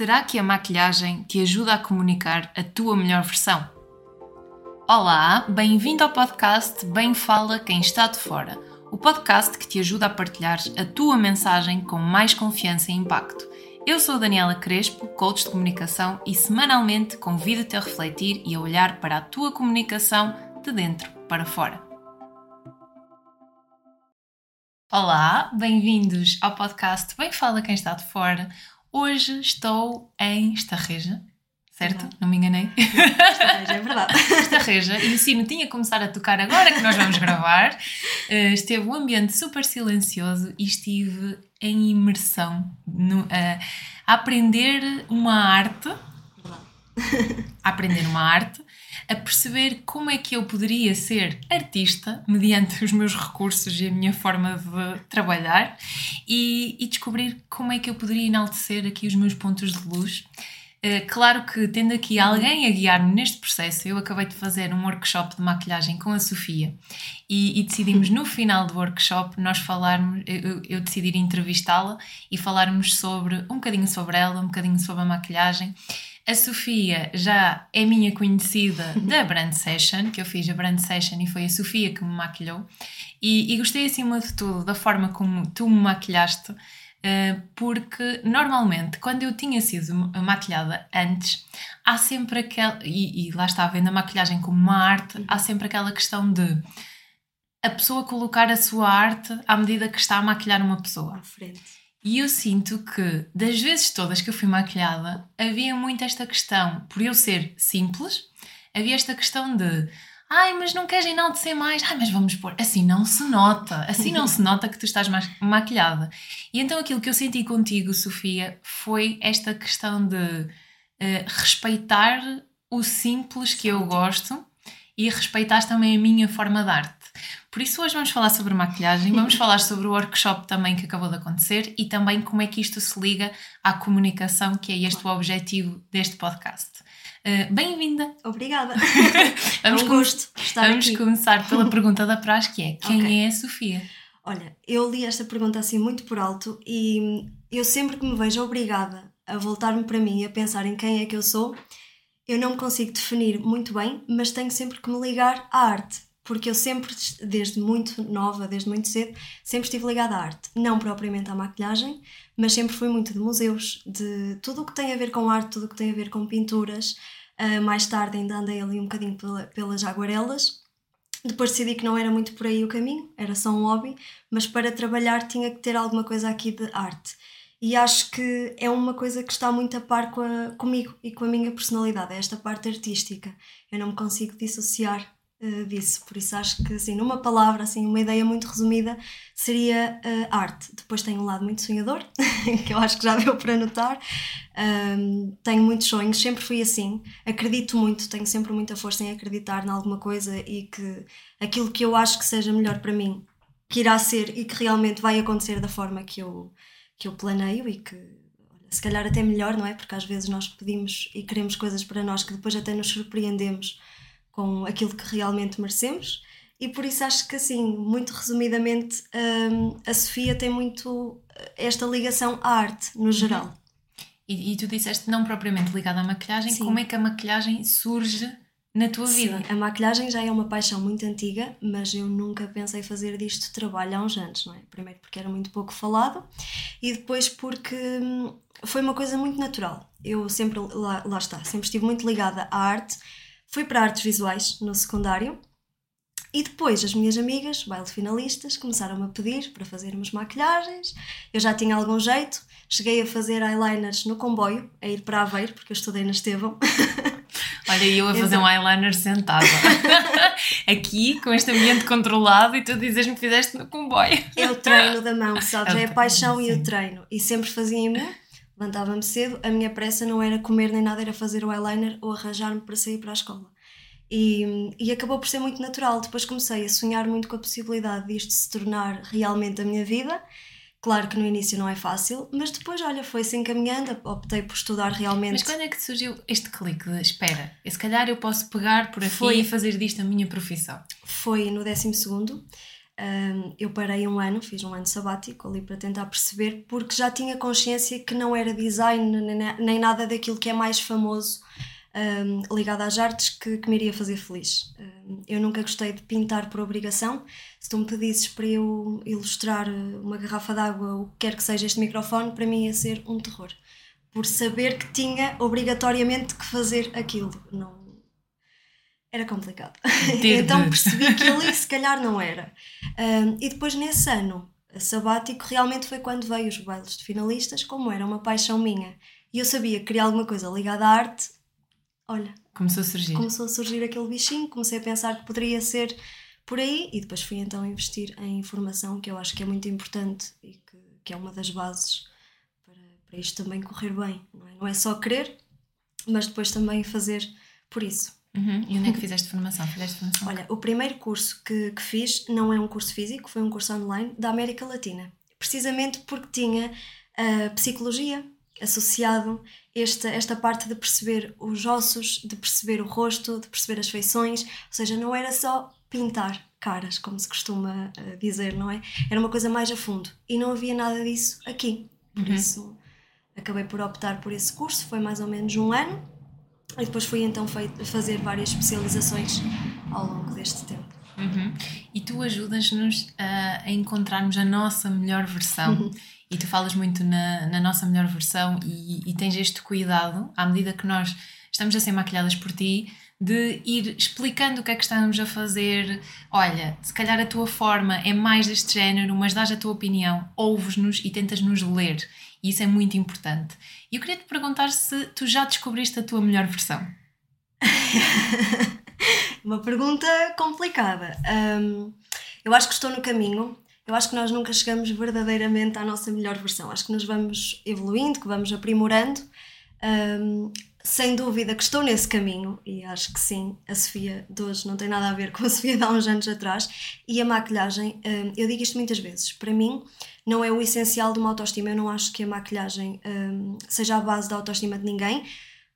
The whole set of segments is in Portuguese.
Será que a maquilhagem te ajuda a comunicar a tua melhor versão? Olá, bem-vindo ao podcast Bem Fala Quem Está de Fora, o podcast que te ajuda a partilhar a tua mensagem com mais confiança e impacto. Eu sou a Daniela Crespo, coach de comunicação, e semanalmente convido-te a refletir e a olhar para a tua comunicação de dentro para fora. Olá, bem-vindos ao podcast Bem Fala Quem Está de Fora. Hoje estou em Estarreja, certo? Não, Não me enganei. Estarreja, é verdade. Estarreja, e o sino tinha que começar a tocar agora que nós vamos gravar. Uh, esteve um ambiente super silencioso e estive em imersão no, uh, a aprender uma arte. A aprender uma arte a perceber como é que eu poderia ser artista mediante os meus recursos e a minha forma de trabalhar e, e descobrir como é que eu poderia enaltecer aqui os meus pontos de luz. Uh, claro que tendo aqui alguém a guiar-me neste processo, eu acabei de fazer um workshop de maquilhagem com a Sofia e, e decidimos no final do workshop nós falarmos, eu, eu decidi entrevistá-la e falarmos sobre um bocadinho sobre ela, um bocadinho sobre a maquilhagem a Sofia já é minha conhecida da Brand Session, que eu fiz a Brand Session e foi a Sofia que me maquilhou. E, e gostei acima de tudo da forma como tu me maquilhaste, uh, porque normalmente quando eu tinha sido maquilhada antes, há sempre aquela. E, e lá está, vendo a maquilhagem como uma arte, há sempre aquela questão de a pessoa colocar a sua arte à medida que está a maquilhar uma pessoa. À frente. E eu sinto que, das vezes todas que eu fui maquilhada, havia muito esta questão, por eu ser simples, havia esta questão de ai, mas não queres enaltecer mais? Ai, mas vamos pôr. Assim não se nota, assim não se nota que tu estás mais maquilhada. E então aquilo que eu senti contigo, Sofia, foi esta questão de uh, respeitar o simples que eu gosto e respeitar também a minha forma de arte. Por isso, hoje vamos falar sobre maquilhagem, vamos falar sobre o workshop também que acabou de acontecer e também como é que isto se liga à comunicação, que é este o objetivo deste podcast. Uh, Bem-vinda! Obrigada! vamos é um gosto estar Vamos aqui. começar pela pergunta da praxe, que é quem Ok. é a Sofia? Olha, eu li esta pergunta assim muito por alto e eu sempre que me vejo obrigada a voltar-me para mim e a pensar em quem é que eu sou, eu não me consigo definir muito bem, mas tenho sempre que me ligar à arte. Porque eu sempre, desde muito nova, desde muito cedo, sempre estive ligada à arte. Não propriamente à maquilhagem, mas sempre fui muito de museus, de tudo o que tem a ver com arte, tudo o que tem a ver com pinturas. Ah, mais tarde ainda andei ali um bocadinho pela- pelas aguarelas. Depois decidi que não era muito por aí o caminho, era só um hobby, mas para trabalhar tinha que ter alguma coisa aqui de arte. E acho que é uma coisa que está muito a par com a- comigo e com a minha personalidade, é esta parte artística. Eu não me consigo dissociar eh, disso, por isso acho que, assim, numa palavra, assim, uma ideia muito resumida seria eh, arte. Depois tenho um lado muito sonhador, que eu acho que já deu para notar. Ahm, tenho muitos sonhos, sempre fui assim. Acredito muito, tenho sempre muita força em acreditar em alguma coisa e que aquilo que eu acho que seja melhor para mim, que irá ser e que realmente vai acontecer da forma que eu, que eu planeio e que, se calhar até melhor, não é? Porque às vezes nós pedimos e queremos coisas para nós que depois até nos surpreendemos com aquilo que realmente merecemos. E por isso acho que, assim, muito resumidamente, hum, a Sofia tem muito eh, esta ligação à arte, no geral. E, e tu disseste não propriamente ligada à maquilhagem, Sim. como é que a maquilhagem surge na tua vida? Sim, a maquilhagem já é uma paixão muito antiga, mas eu nunca pensei fazer disto trabalho há uns anos, não é? Primeiro porque era muito pouco falado e depois porque hum, foi uma coisa muito natural. Eu sempre, lá, lá está, sempre estive muito ligada à arte. Fui para artes visuais no secundário e depois as minhas amigas, baile finalistas, começaram-me a pedir para fazermos maquilhagens. Eu já tinha algum jeito, cheguei a fazer eyeliners no comboio, a ir para Aveiro, porque eu estudei na Estevão. Olha, e eu a fazer um eyeliner sentada. Aqui, com este ambiente controlado, e tu dizes-me que fizeste no comboio. É o treino da mão, sabes? É É a paixão e sim. o treino. E sempre fazia em mim, levantava-me cedo, a minha pressa não era comer nem nada, era fazer o eyeliner ou arranjar-me para sair para a escola. E, e acabou por ser muito natural. Depois comecei a sonhar muito com a possibilidade disto se tornar realmente a minha vida. Claro que no início não é fácil, mas depois, olha, foi-se encaminhando, optei por estudar realmente. Mas quando é que surgiu este clique de espera? e Se calhar eu posso pegar por aqui Foi. e fazer disto a minha profissão. Foi no 12 segundo. um, eu parei um ano, fiz um ano sabático ali para tentar perceber, porque já tinha consciência que não era design nem, nem nada daquilo que é mais famoso um, ligado às artes que, que, me iria fazer feliz. Um, eu nunca gostei de pintar por obrigação. Se tu me pedisses para eu ilustrar uma garrafa d'água, o que quer que seja este microfone, para mim ia ser um terror. Por saber que tinha obrigatoriamente que fazer aquilo. Não, era complicado. então percebi que ali se calhar não era. Um, e depois nesse ano sabático realmente foi quando veio os bailes de finalistas, como era uma paixão minha. E eu sabia que queria alguma coisa ligada à arte. Olha. Começou a surgir. Começou a surgir aquele bichinho, comecei a pensar que poderia ser por aí e depois fui então investir em informação, que eu acho que é muito importante e que, que é uma das bases para, para isto também correr bem. Não é? não é só querer, mas depois também fazer por isso. Uhum. E onde é que fizeste formação? Fizeste formação? Olha, o primeiro curso que, que fiz não é um curso físico, foi um curso online da América Latina. Precisamente porque tinha a psicologia associado esta, esta parte de perceber os ossos, de perceber o rosto, de perceber as feições, ou seja, não era só pintar caras, como se costuma uh, dizer, não é? Era uma coisa mais a fundo e não havia nada disso aqui. Por uhum. isso acabei por optar por esse curso, foi mais ou menos um ano e depois fui então feito, fazer várias especializações ao longo deste tempo. Uhum. E tu ajudas-nos a, a, encontrarmos a nossa melhor versão. Uhum. E tu falas muito na, na nossa melhor versão e, e, tens este cuidado, à medida que nós estamos a ser maquilhadas por ti, de ir explicando o que é que estamos a fazer. Olha, se calhar a tua forma é mais deste género, mas dás a tua opinião, ouves-nos e tentas-nos ler. E isso é muito importante. E eu queria te perguntar se tu já descobriste a tua melhor versão. Uma pergunta complicada. Um, eu acho que estou no caminho. Eu acho que nós nunca chegamos verdadeiramente à nossa melhor versão. Acho que nos vamos evoluindo, que vamos aprimorando. Um, sem dúvida que estou nesse caminho e acho que sim, a Sofia de hoje não tem nada a ver com a Sofia de há uns anos atrás. E a maquilhagem, um, eu digo isto muitas vezes, para mim não é o essencial de uma autoestima. Eu não acho que a maquilhagem um, seja a base da autoestima de ninguém,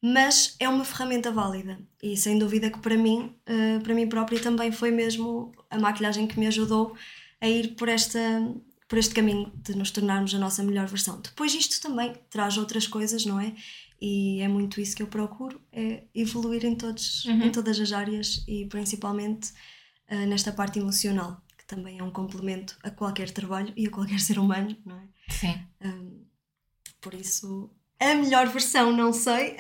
mas é uma ferramenta válida e sem dúvida que para mim, uh, para mim própria também foi mesmo a maquilhagem que me ajudou a ir por esta por este caminho de nos tornarmos a nossa melhor versão. Depois isto também traz outras coisas, não é? E é muito isso que eu procuro, é evoluir em, todos, uhum. em todas as áreas e principalmente uh, nesta parte emocional que também é um complemento a qualquer trabalho e a qualquer ser humano, não é? Sim. Um, por isso, a melhor versão, não sei.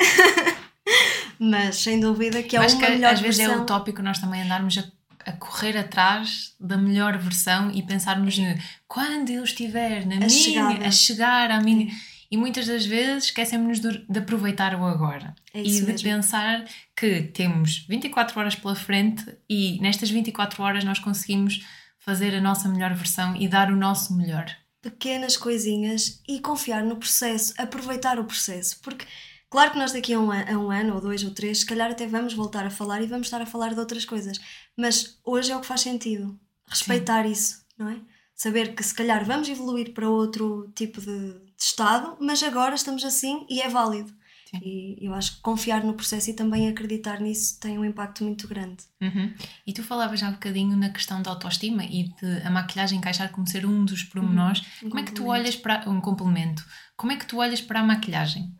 Mas sem dúvida que é Mas uma que melhor às vezes é utópico nós também andarmos a, a, correr atrás da melhor versão e pensarmos no, quando eu estiver na a minha, chegada. a chegar à minha. E muitas das vezes esquecemos-nos de, de, aproveitar o agora é e de mesmo. pensar que temos 24 horas pela frente e nestas 24 horas nós conseguimos fazer a nossa melhor versão e dar o nosso melhor. Pequenas coisinhas e confiar no processo, aproveitar o processo, porque claro que nós daqui a um, a um ano ou dois ou três, se calhar até vamos voltar a falar e vamos estar a falar de outras coisas, mas hoje é o que faz sentido, respeitar Sim. isso, não é? Saber que se calhar vamos evoluir para outro tipo de, de estado, mas agora estamos assim e é válido. Sim. E eu acho que confiar no processo e também acreditar nisso tem um impacto muito grande. Uhum. E tu falavas já um bocadinho na questão da autoestima e de a maquilhagem encaixar como ser um dos pormenores. Uhum. Um como é que tu olhas para um complemento? Como é que tu olhas para a maquilhagem?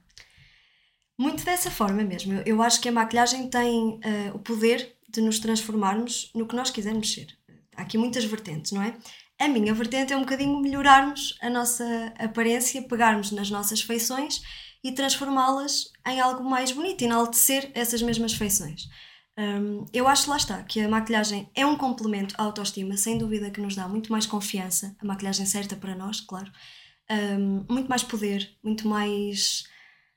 Muito dessa forma mesmo. Eu, eu acho que a maquilhagem tem uh, o poder de nos transformarmos no que nós quisermos ser. Há aqui muitas vertentes, não é? A minha vertente é um bocadinho melhorarmos a nossa aparência, pegarmos nas nossas feições e transformá-las em algo mais bonito, enaltecer essas mesmas feições. Um, eu acho, lá está, que a maquilhagem é um complemento à autoestima, sem dúvida que nos dá muito mais confiança, a maquilhagem certa para nós, claro, um, muito mais poder, muito mais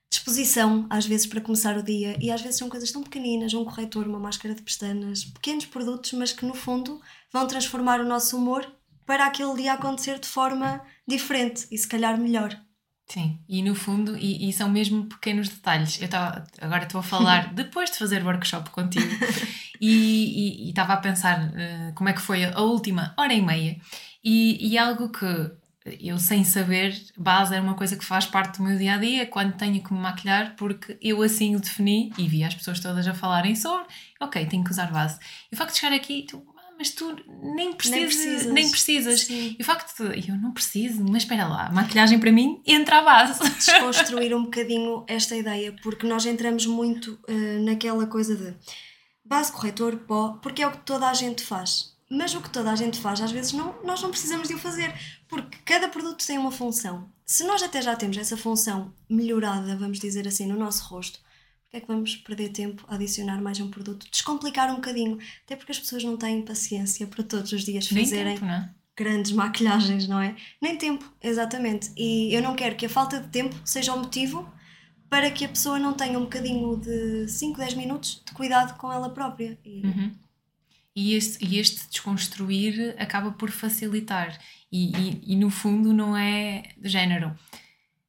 disposição, às vezes, para começar o dia, e às vezes são coisas tão pequeninas, um corretor, uma máscara de pestanas, pequenos produtos, mas que no fundo vão transformar o nosso humor para aquele dia acontecer de forma diferente e se calhar melhor. Sim, e no fundo, e, e são mesmo pequenos detalhes. Eu tava, agora estou a falar depois de fazer workshop contigo e estava a pensar uh, como é que foi a última hora e meia e, e algo que eu sem saber, base é uma coisa que faz parte do meu dia a dia quando tenho que me maquilhar, porque eu assim o defini e vi as pessoas todas a falarem sobre, ok, tenho que usar base. E o facto de chegar aqui, tu, mas tu nem precisas. Nem precisas. Nem. E o facto de eu não preciso, mas espera lá, maquilhagem para mim entra à base. Desconstruir um bocadinho esta ideia, porque nós entramos muito uh, naquela coisa de base, corretor, pó, porque é o que toda a gente faz. Mas o que toda a gente faz, às vezes não, nós não precisamos de o fazer, porque cada produto tem uma função. Se nós até já temos essa função melhorada, vamos dizer assim, no nosso rosto, porque é que vamos perder tempo a adicionar mais um produto? Descomplicar um bocadinho, até porque as pessoas não têm paciência para todos os dias fazerem tempo, é? grandes maquilhagens, não é? Nem tempo, exatamente. E eu não quero que a falta de tempo seja o motivo para que a pessoa não tenha um bocadinho de 5, 10 minutos de cuidado com ela própria. E, uhum. E, este, e este desconstruir acaba por facilitar. E, e, e no fundo não é de género.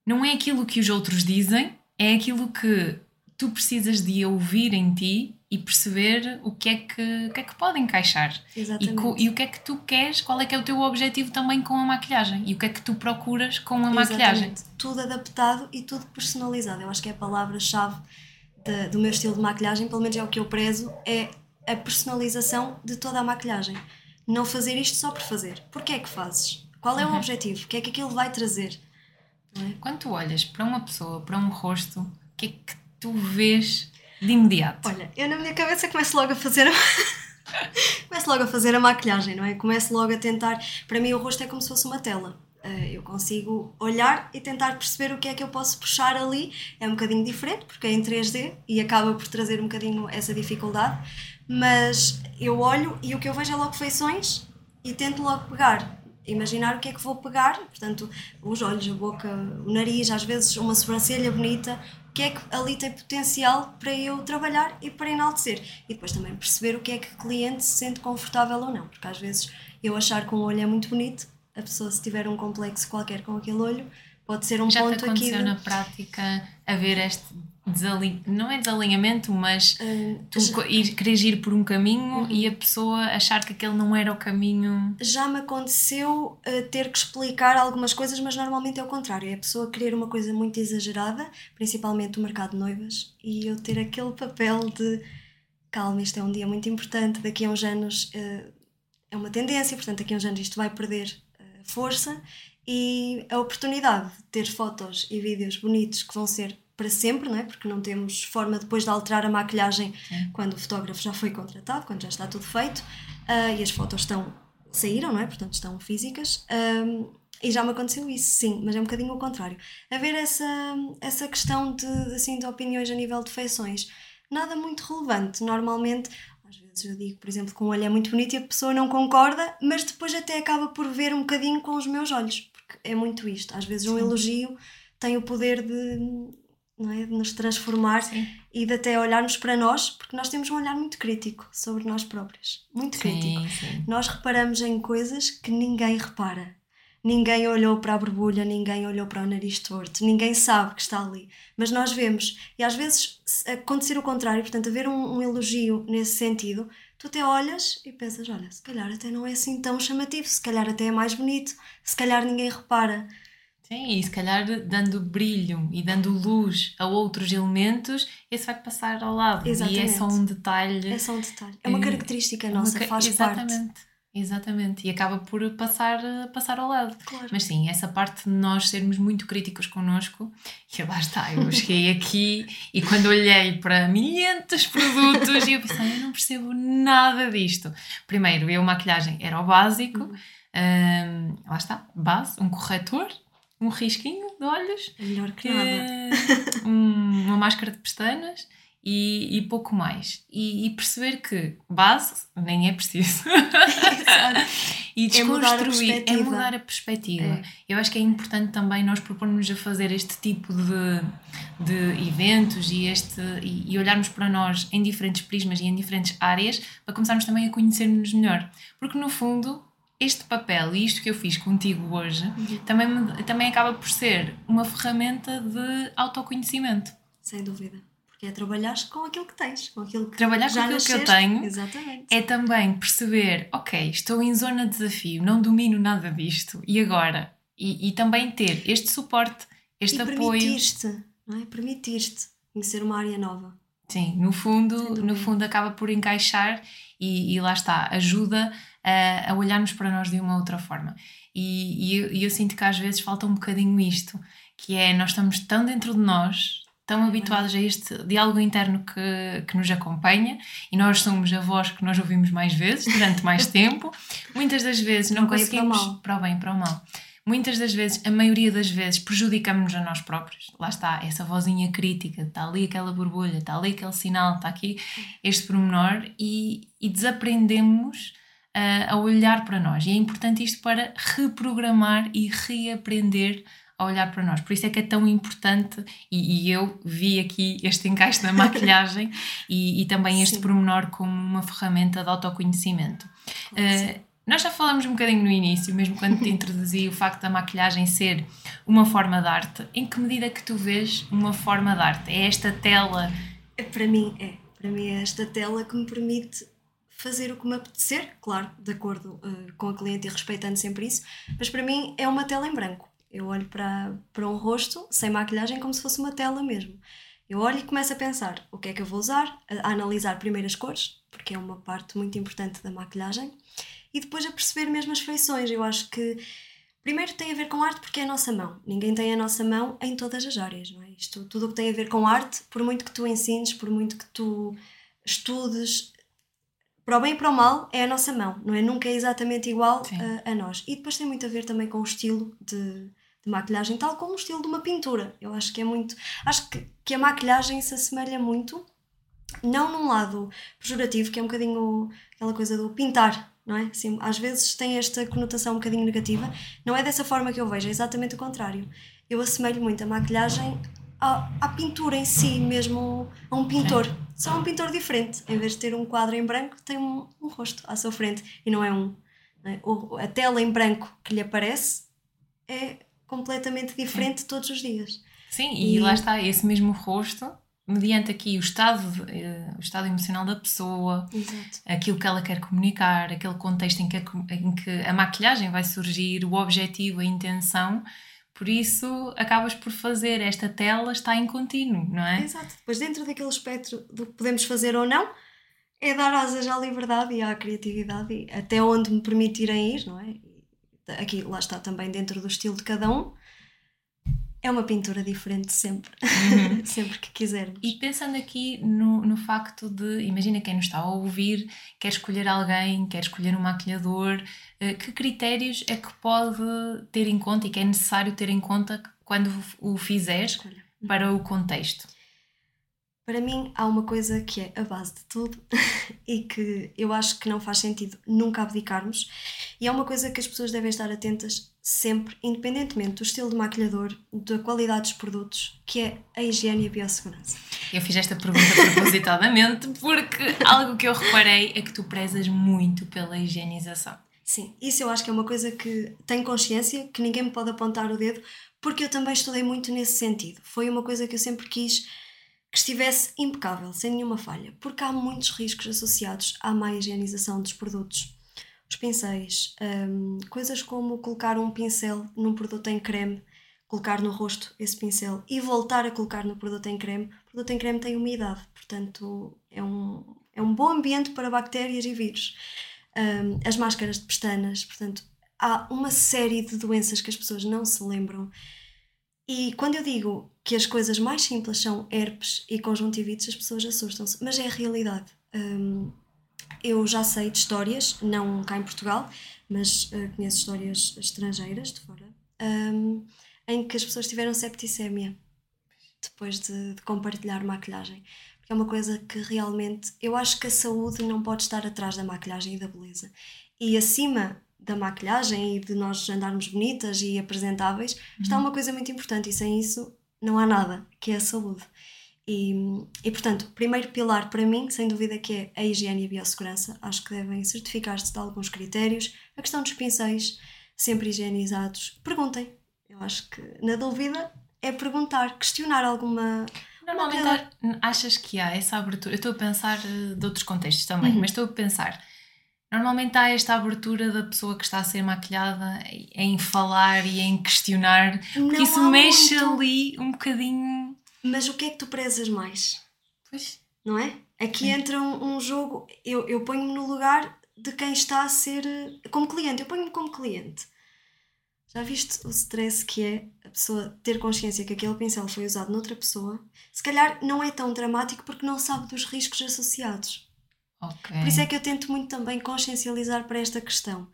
Não é aquilo que os outros dizem, é aquilo que tu precisas de ouvir em ti e perceber o que é que, o que, é que pode encaixar. Exatamente. E, e, o que é que tu queres, qual é que é o teu objetivo também com a maquilhagem e o que é que tu procuras com a Exatamente. maquilhagem. Tudo adaptado e tudo personalizado. Eu acho que é a palavra-chave do meu estilo de maquilhagem, pelo menos é o que eu prezo, é a personalização de toda a maquilhagem. Não fazer isto só por fazer. Porquê é que fazes? Qual é uhum. o objetivo? O que é que aquilo vai trazer? É? Quando tu olhas para uma pessoa, para um rosto, o que é que tu vês de imediato? Olha, eu na minha cabeça começo logo a fazer a... começo logo a fazer a maquilhagem, não é? Começo logo a tentar. Para mim, o rosto é como se fosse uma tela. Eh, eu consigo olhar e tentar perceber o que é que eu posso puxar ali. É um bocadinho diferente, porque é em 3D e acaba por trazer um bocadinho essa dificuldade. Mas eu olho e o que eu vejo é logo feições e tento logo pegar imaginar o que é que vou pegar, portanto, os olhos, a boca, o nariz, às vezes uma sobrancelha bonita, que é que ali tem potencial para eu trabalhar e para enaltecer. E depois também perceber o que é que o cliente se sente confortável ou não, porque às vezes eu achar que um olho é muito bonito, a pessoa se tiver um complexo qualquer com aquele olho, pode ser um Já ponto aqui. Já aconteceu na prática haver este desalin... não é desalinhamento, mas uh, tu já... ir, queres ir por um caminho uhum. e a pessoa achar que aquele não era o caminho. Já me aconteceu uh, ter que explicar algumas coisas, mas normalmente é o contrário. É a pessoa querer uma coisa muito exagerada, principalmente o mercado de noivas, e eu ter aquele papel de calma, isto é um dia muito importante, daqui a uns anos uh, é uma tendência, portanto, daqui a uns anos isto vai perder força e a oportunidade de ter fotos e vídeos bonitos que vão ser para sempre, não é? porque não temos forma depois de alterar a maquilhagem Sim. quando o fotógrafo já foi contratado, quando já está tudo feito uh, e as fotos estão saíram, não é? Portanto, estão físicas. Um, e já me aconteceu isso, sim, mas é um bocadinho o contrário. Haver essa, essa questão de, assim, de opiniões a nível de feições, nada muito relevante. Normalmente, às vezes eu digo, por exemplo, que um olho é muito bonito e a pessoa não concorda, mas depois até acaba por ver um bocadinho com os meus olhos, porque é muito isto. Às vezes um elogio tem o poder de não é? de nos transformar Sim. e de até olharmos para nós, porque nós temos um olhar muito crítico sobre nós próprios. Muito sim, crítico. Sim. Nós reparamos em coisas que ninguém repara. Ninguém olhou para a borbulha, ninguém olhou para o nariz torto, ninguém sabe que está ali. Mas nós vemos. E às vezes acontecer o contrário, portanto, haver um, um elogio nesse sentido, tu até olhas e pensas: olha, se calhar até não é assim tão chamativo, se calhar até é mais bonito, se calhar ninguém repara. Sim, e se calhar dando brilho e dando luz a outros elementos, esse vai passar ao lado. Exatamente. E é só um detalhe. É só um detalhe. É uma característica é nossa, uma, faz exatamente, parte. Exatamente. E acaba por passar, passar ao lado. Claro. Mas sim, essa parte de nós sermos muito críticos connosco, e lá está, eu cheguei aqui e quando olhei para milhentos produtos e eu pensei, eu não percebo nada disto. Primeiro, eu maquilhagem era o básico. Uhum. Um, lá está, base, um corretor, um risquinho de olhos, é melhor que nada. Um, uma máscara de pestanas e, e pouco mais. E, e, perceber que base nem é preciso. e desconstruir é mudar a perspectiva. É mudar a perspectiva. É. Eu acho que é importante também nós propormos a fazer este tipo de, de eventos e, este, e, e olharmos para nós em diferentes prismas e em diferentes áreas para começarmos também a conhecer-nos melhor. Porque no fundo este papel e isto que eu fiz contigo hoje uhum. também, também acaba por ser uma ferramenta de autoconhecimento. Sem dúvida. Porque é trabalhar com aquilo que tens, com aquilo que Trabalhar com aquilo que eu tenho Exatamente. é também perceber, ok, estou em zona de desafio, não domino nada disto, e agora? E, e também ter este suporte, este e apoio. Permitir-te, não é? Permitir-te conhecer uma área nova. Sim, no fundo, no fundo acaba por encaixar e, e lá está, ajuda a, a, olharmos para nós de uma outra forma. E, e eu, eu, sinto que às vezes falta um bocadinho isto, que é nós estamos tão dentro de nós, tão habituados a este diálogo interno que, que nos acompanha e nós somos a voz que nós ouvimos mais vezes, durante mais tempo. Muitas das vezes não para conseguimos. Para o, para o bem para o mal muitas das vezes, a maioria das vezes, prejudicamos-nos a nós próprios. Lá está, essa vozinha crítica, está ali aquela borbulha, está ali aquele sinal, está aqui este pormenor e, e desaprendemos uh, a olhar para nós. E é importante isto para reprogramar e reaprender a olhar para nós. Por isso é que é tão importante, e, e eu vi aqui este encaixe da maquilhagem e, e, também este Sim. pormenor como uma ferramenta de autoconhecimento. Uh, nós já falamos um bocadinho no início, mesmo quando te introduzi o facto da maquilhagem ser uma forma de arte. Em que medida que tu vês uma forma de arte? É esta tela? É, para mim é. Para mim é esta tela que me permite fazer o que me apetecer, claro, de acordo uh, com a cliente e respeitando sempre isso, mas para mim é uma tela em branco. Eu olho para, para um rosto sem maquilhagem como se fosse uma tela mesmo. Eu olho e começo a pensar o que é que eu vou usar, a, a analisar primeiro as cores, porque é uma parte muito importante da maquilhagem e depois a perceber mesmo as feições. Eu acho que primeiro tem a ver com arte porque é a nossa mão. Ninguém tem a nossa mão em todas as áreas, não é? Isto, tudo o que tem a ver com arte, por muito que tu ensines, por muito que tu estudes, para o bem e para o mal, é a nossa mão, não é? Nunca é exatamente igual a, a, nós. E depois tem muito a ver também com o estilo de, de maquilhagem, tal como o estilo de uma pintura. Eu acho que é muito. Acho que, que a maquilhagem se assemelha muito, não num lado pejorativo, que é um bocadinho aquela coisa do pintar, não é? Sim, às vezes tem esta conotação um bocadinho negativa. Não é dessa forma que eu vejo, é exatamente o contrário. Eu assemelho muito a maquilhagem à, à pintura em si, mesmo a um pintor. Sim. Só um pintor diferente. Em vez de ter um quadro em branco, tem um, um rosto à sua frente e não é um. É? O, a tela em branco que lhe aparece é completamente diferente Sim. todos os dias. Sim, e, e lá está, esse mesmo rosto mediante aqui o estado, uh, o estado emocional da pessoa, Exato. aquilo que ela quer comunicar, aquele contexto em que, a, em que a maquilhagem vai surgir, o objetivo, a intenção. Por isso, acabas por fazer esta tela está em contínuo, não é? Exato. Depois, dentro daquele espectro do que podemos fazer ou não, é dar asas à liberdade e à criatividade e até onde me permitirem ir, não é? Aqui, lá está também dentro do estilo de cada um é uma pintura diferente sempre, uhum. sempre que quisermos. E pensando aqui no, no facto de, imagina quem nos está a ouvir, quer escolher alguém, quer escolher um maquilhador, que critérios é que pode ter em conta e que é necessário ter em conta quando o fizeres para o contexto? Para mim, há uma coisa que é a base de tudo e que eu acho que não faz sentido nunca abdicarmos, e é uma coisa que as pessoas devem estar atentas sempre, independentemente do estilo de maquilhador, da qualidade dos produtos, que é a higiene e a biossegurança. Eu fiz esta pergunta propositadamente porque algo que eu reparei é que tu prezas muito pela higienização. Sim, isso eu acho que é uma coisa que tenho consciência, que ninguém me pode apontar o dedo, porque eu também estudei muito nesse sentido. Foi uma coisa que eu sempre quis que estivesse impecável, sem nenhuma falha, porque há muitos riscos associados à má higienização dos produtos. Os pincéis, um, coisas como colocar um pincel num produto em creme, colocar no rosto esse pincel e voltar a colocar no produto em creme. O produto em creme tem umidade, portanto é um, é um bom ambiente para bactérias e vírus. Um, as máscaras de pestanas, portanto, há uma série de doenças que as pessoas não se lembram e quando eu digo que as coisas mais simples são herpes e conjuntivites, as pessoas assustam-se, mas é a realidade. Um, eu já sei de histórias, não cá em Portugal, mas uh, conheço histórias estrangeiras de fora, um, em que as pessoas tiveram septicémia depois de, de compartilhar maquilhagem. Porque é uma coisa que realmente eu acho que a saúde não pode estar atrás da maquilhagem e da beleza. E acima da maquilhagem e de nós andarmos bonitas e apresentáveis, uhum. está uma coisa muito importante e sem isso não há nada, que é a saúde. E, e portanto, o primeiro pilar para mim, sem dúvida, que é a higiene e a biossegurança. Acho que devem certificar-se de alguns critérios. A questão dos pincéis, sempre higienizados. Perguntem. Eu acho que, na dúvida, é perguntar, questionar alguma. Normalmente achas que há essa abertura. Eu estou a pensar eh, de outros contextos também, uhum. mas estou a pensar Normalmente há esta abertura da pessoa que está a ser maquilhada em falar e em questionar, porque não isso mexe muito. ali um bocadinho. Mas o que é que tu prezas mais? Pois. não é? Aqui Sim. entra um, um jogo, eu, eu ponho-me no lugar de quem está a ser eh, como cliente, eu ponho-me como cliente. Já viste o stress que é a pessoa ter consciência que aquele pincel foi usado noutra pessoa? Se calhar não é tão dramático porque não sabe dos riscos associados. Ok. Por isso é que eu tento muito também consciencializar para esta questão.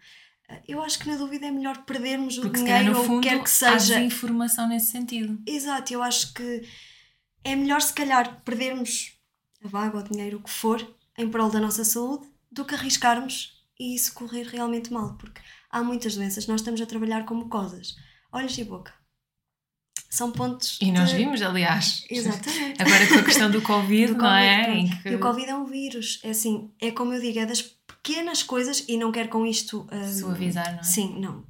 Eh, Eu acho que na dúvida é melhor perdermos o Porque calhar dinheiro no ou o que fundo quer que há seja. desinformação nesse sentido. Exato, eu acho que é melhor se calhar perdermos a vaga ou o dinheiro, o que for, em prol da nossa saúde, do que arriscarmos e isso correr realmente mal, porque há muitas doenças, nós estamos a trabalhar como cosas, olhos e boca. São pontos. E nós de- vimos, aliás. Exatamente. Agora com a questão do Covid, Do não é? Covid, que- E o Covid é um vírus. É assim, é como eu digo, é das pequenas coisas, e não quero com isto. hum, Suavizar, não é? Sim, não.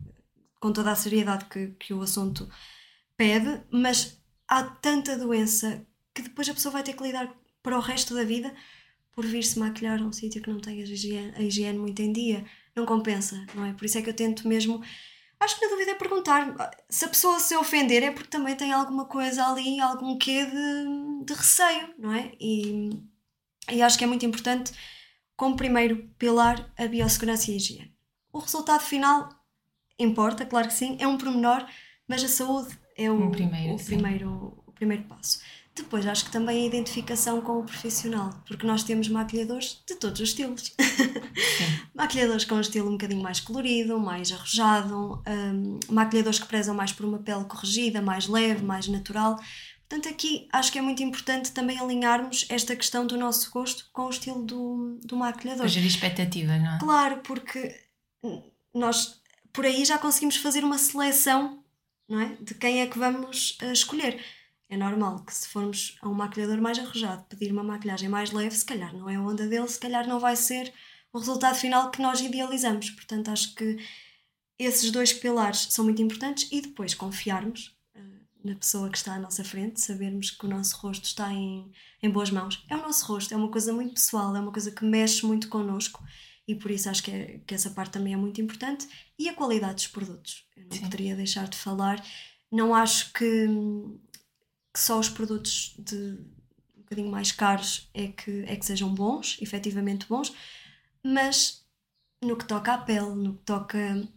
Com toda a seriedade que, que o assunto pede, mas há tanta doença que depois a pessoa vai ter que lidar para o resto da vida por vir-se maquilhar a um sítio que não tem a higiene, a higiene muito em dia. Não compensa, não é? Por isso é que eu tento mesmo. Acho que na dúvida é perguntar. Se a pessoa se ofender é porque também tem alguma coisa ali, algum quê de, de receio, não é? E, e acho que é muito importante, como primeiro pilar, a biossegurança e a higiene. O resultado final importa, claro que sim, é um pormenor, mas a saúde é o, Um primeiro, o primeiro, o primeiro passo. Depois, acho que também a identificação com o profissional, porque nós temos maquilhadores de todos os estilos. maquilhadores com um estilo um bocadinho mais colorido, mais arrojado, hum, maquilhadores que prezam mais por uma pele corrigida, mais leve, mais natural. Portanto, aqui acho que é muito importante também alinharmos esta questão do nosso gosto com o estilo do, do maquilhador. Gerir expectativas, não é? Claro, porque nós por aí já conseguimos fazer uma seleção não é? de quem é que vamos eh, escolher. É normal que se formos a um maquilhador mais arrojado, pedir uma maquilhagem mais leve, se calhar não é a onda dele, se calhar não vai ser o resultado final que nós idealizamos. Portanto, acho que esses dois pilares são muito importantes e depois confiarmos eh, na pessoa que está à nossa frente, sabermos que o nosso rosto está em, em boas mãos. É o nosso rosto, é uma coisa muito pessoal, é uma coisa que mexe muito connosco e por isso acho que, é- que essa parte também é muito importante. E a qualidade dos produtos. Eu não Sim. poderia deixar de falar. Não acho que, que só os produtos de um bocadinho mais caros é que, é que sejam bons, efetivamente bons, mas no que toca à pele, no que toca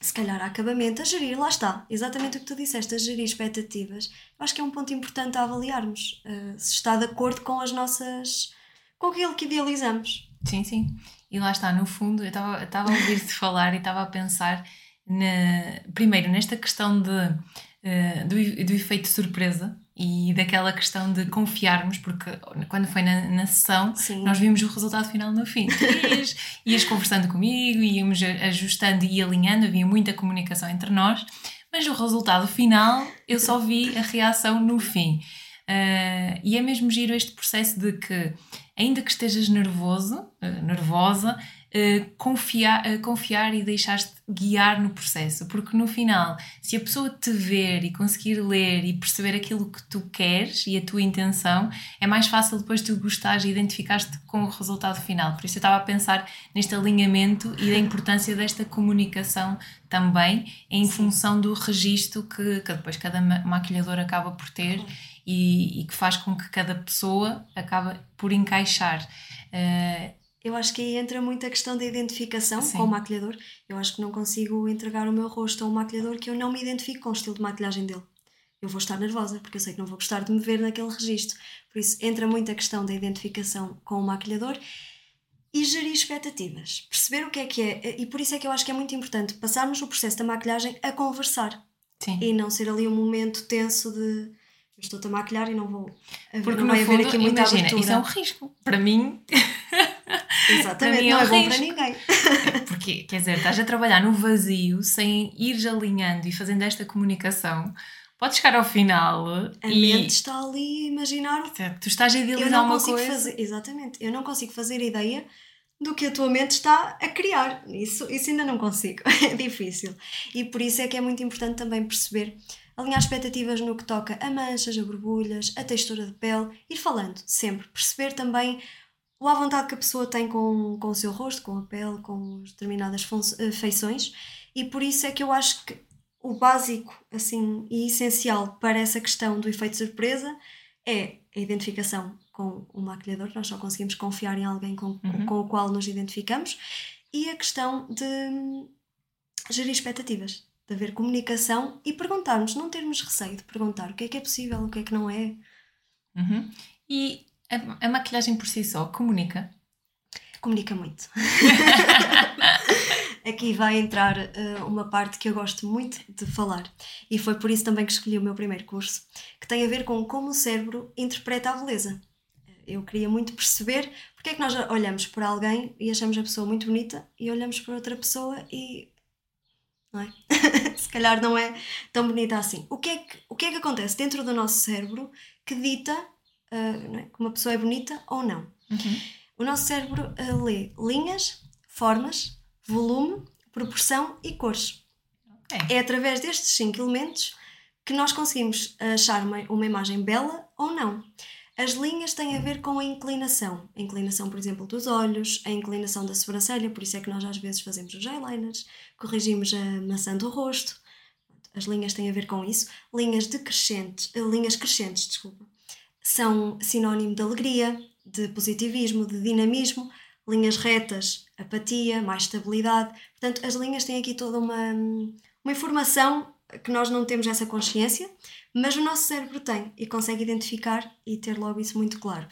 se calhar a acabamento, a gerir, lá está, exatamente o que tu disseste, a gerir expectativas, eu acho que é um ponto importante a avaliarmos, eh, se está de acordo com as nossas, com aquilo que idealizamos. Sim, sim. E lá está, no fundo, eu estava a ouvir-te falar e estava a pensar, na, primeiro, nesta questão de, eh, do, do efeito surpresa e daquela questão de confiarmos, porque quando foi na, na sessão, Sim. nós vimos o resultado final no fim. Ias, ias conversando comigo, íamos ajustando e alinhando, havia muita comunicação entre nós, mas o resultado final eu só vi a reação no fim. Ah, e é mesmo giro este processo de que, ainda que estejas nervoso, ah, nervosa, ah, confiar, ah, confiar e deixar-te guiar no processo, porque no final, se a pessoa te ver e conseguir ler e perceber aquilo que tu queres e a tua intenção, é mais fácil depois tu gostares e identificares-te com o resultado final. Por isso eu estava a pensar neste alinhamento e da importância desta comunicação também em função do registro que, que depois cada ma- maquilhador acaba por ter e, e que faz com que cada pessoa acabe por encaixar. Eh, Eu acho que aí entra muito a questão da identificação Sim. com o maquilhador. Eu acho que não consigo entregar o meu rosto a um maquilhador que eu não me identifico com o estilo de maquilhagem dele. Eu vou estar nervosa, porque eu sei que não vou gostar de me ver naquele registro. Por isso entra muito a questão da identificação com o maquilhador e gerir expectativas. Perceber o que é que é. E por isso é que eu acho que é muito importante passarmos o processo da maquilhagem a conversar sim. e não ser ali um momento tenso de estou-te a maquilhar e não vou. Porque não vai fundo, haver aqui muita imagina, abertura. isso é um risco. Para mim, Exatamente, é não é bom para ninguém. porque, quer dizer, estás a trabalhar no vazio sem ires alinhando e fazendo esta comunicação, podes chegar ao final A e mente está ali a imaginar. tu estás a idealizar uma coisa. fazer, exatamente, eu não consigo fazer ideia do que a tua mente está a criar. Isso, isso ainda não consigo, é difícil. E por isso é que é muito importante também perceber, alinhar expectativas no que toca a manchas, a borbulhas, a textura de pele, ir falando sempre, perceber também o à vontade que a pessoa tem com, com o seu rosto, com a pele, com as determinadas eh, feições, e por isso é que eu acho que o básico assim e essencial para essa questão do efeito surpresa é a identificação com o maquilhador, nós só conseguimos confiar em alguém com, Uhum. com o qual nos identificamos, e a questão de hum, gerir expectativas, de haver comunicação e perguntarmos, não termos receio de perguntar o que é que é possível, o que é que não é. Uhum. E a, a maquilhagem por si só comunica? Comunica muito. Aqui vai entrar uh, uma parte que eu gosto muito de falar, e foi por isso também que escolhi o meu primeiro curso, que tem a ver com como o cérebro interpreta a beleza. Eu queria muito perceber porque é que nós olhamos por alguém e achamos a pessoa muito bonita e olhamos para outra pessoa e. Não é? Se calhar não é tão bonita assim. O que é que, o que, é que acontece dentro do nosso cérebro que dita uh, é? que uma pessoa é bonita ou não? Uhum. O nosso cérebro uh, lê linhas, formas, volume, proporção e cores. Ok. É através destes cinco elementos que nós conseguimos achar uma, uma imagem bela ou não. As linhas têm a ver com a inclinação. A inclinação, por exemplo, dos olhos, a inclinação da sobrancelha, por isso é que nós às vezes fazemos os eyeliners, corrigimos a maçã do rosto. As linhas têm a ver com isso. Linhas decrescentes, eh, linhas crescentes, desculpa, são sinónimo de alegria, de positivismo, de dinamismo. Linhas retas, apatia, mais estabilidade. Portanto, as linhas têm aqui toda uma, uma informação que nós não temos essa consciência, mas o nosso cérebro tem e consegue identificar e ter logo isso muito claro.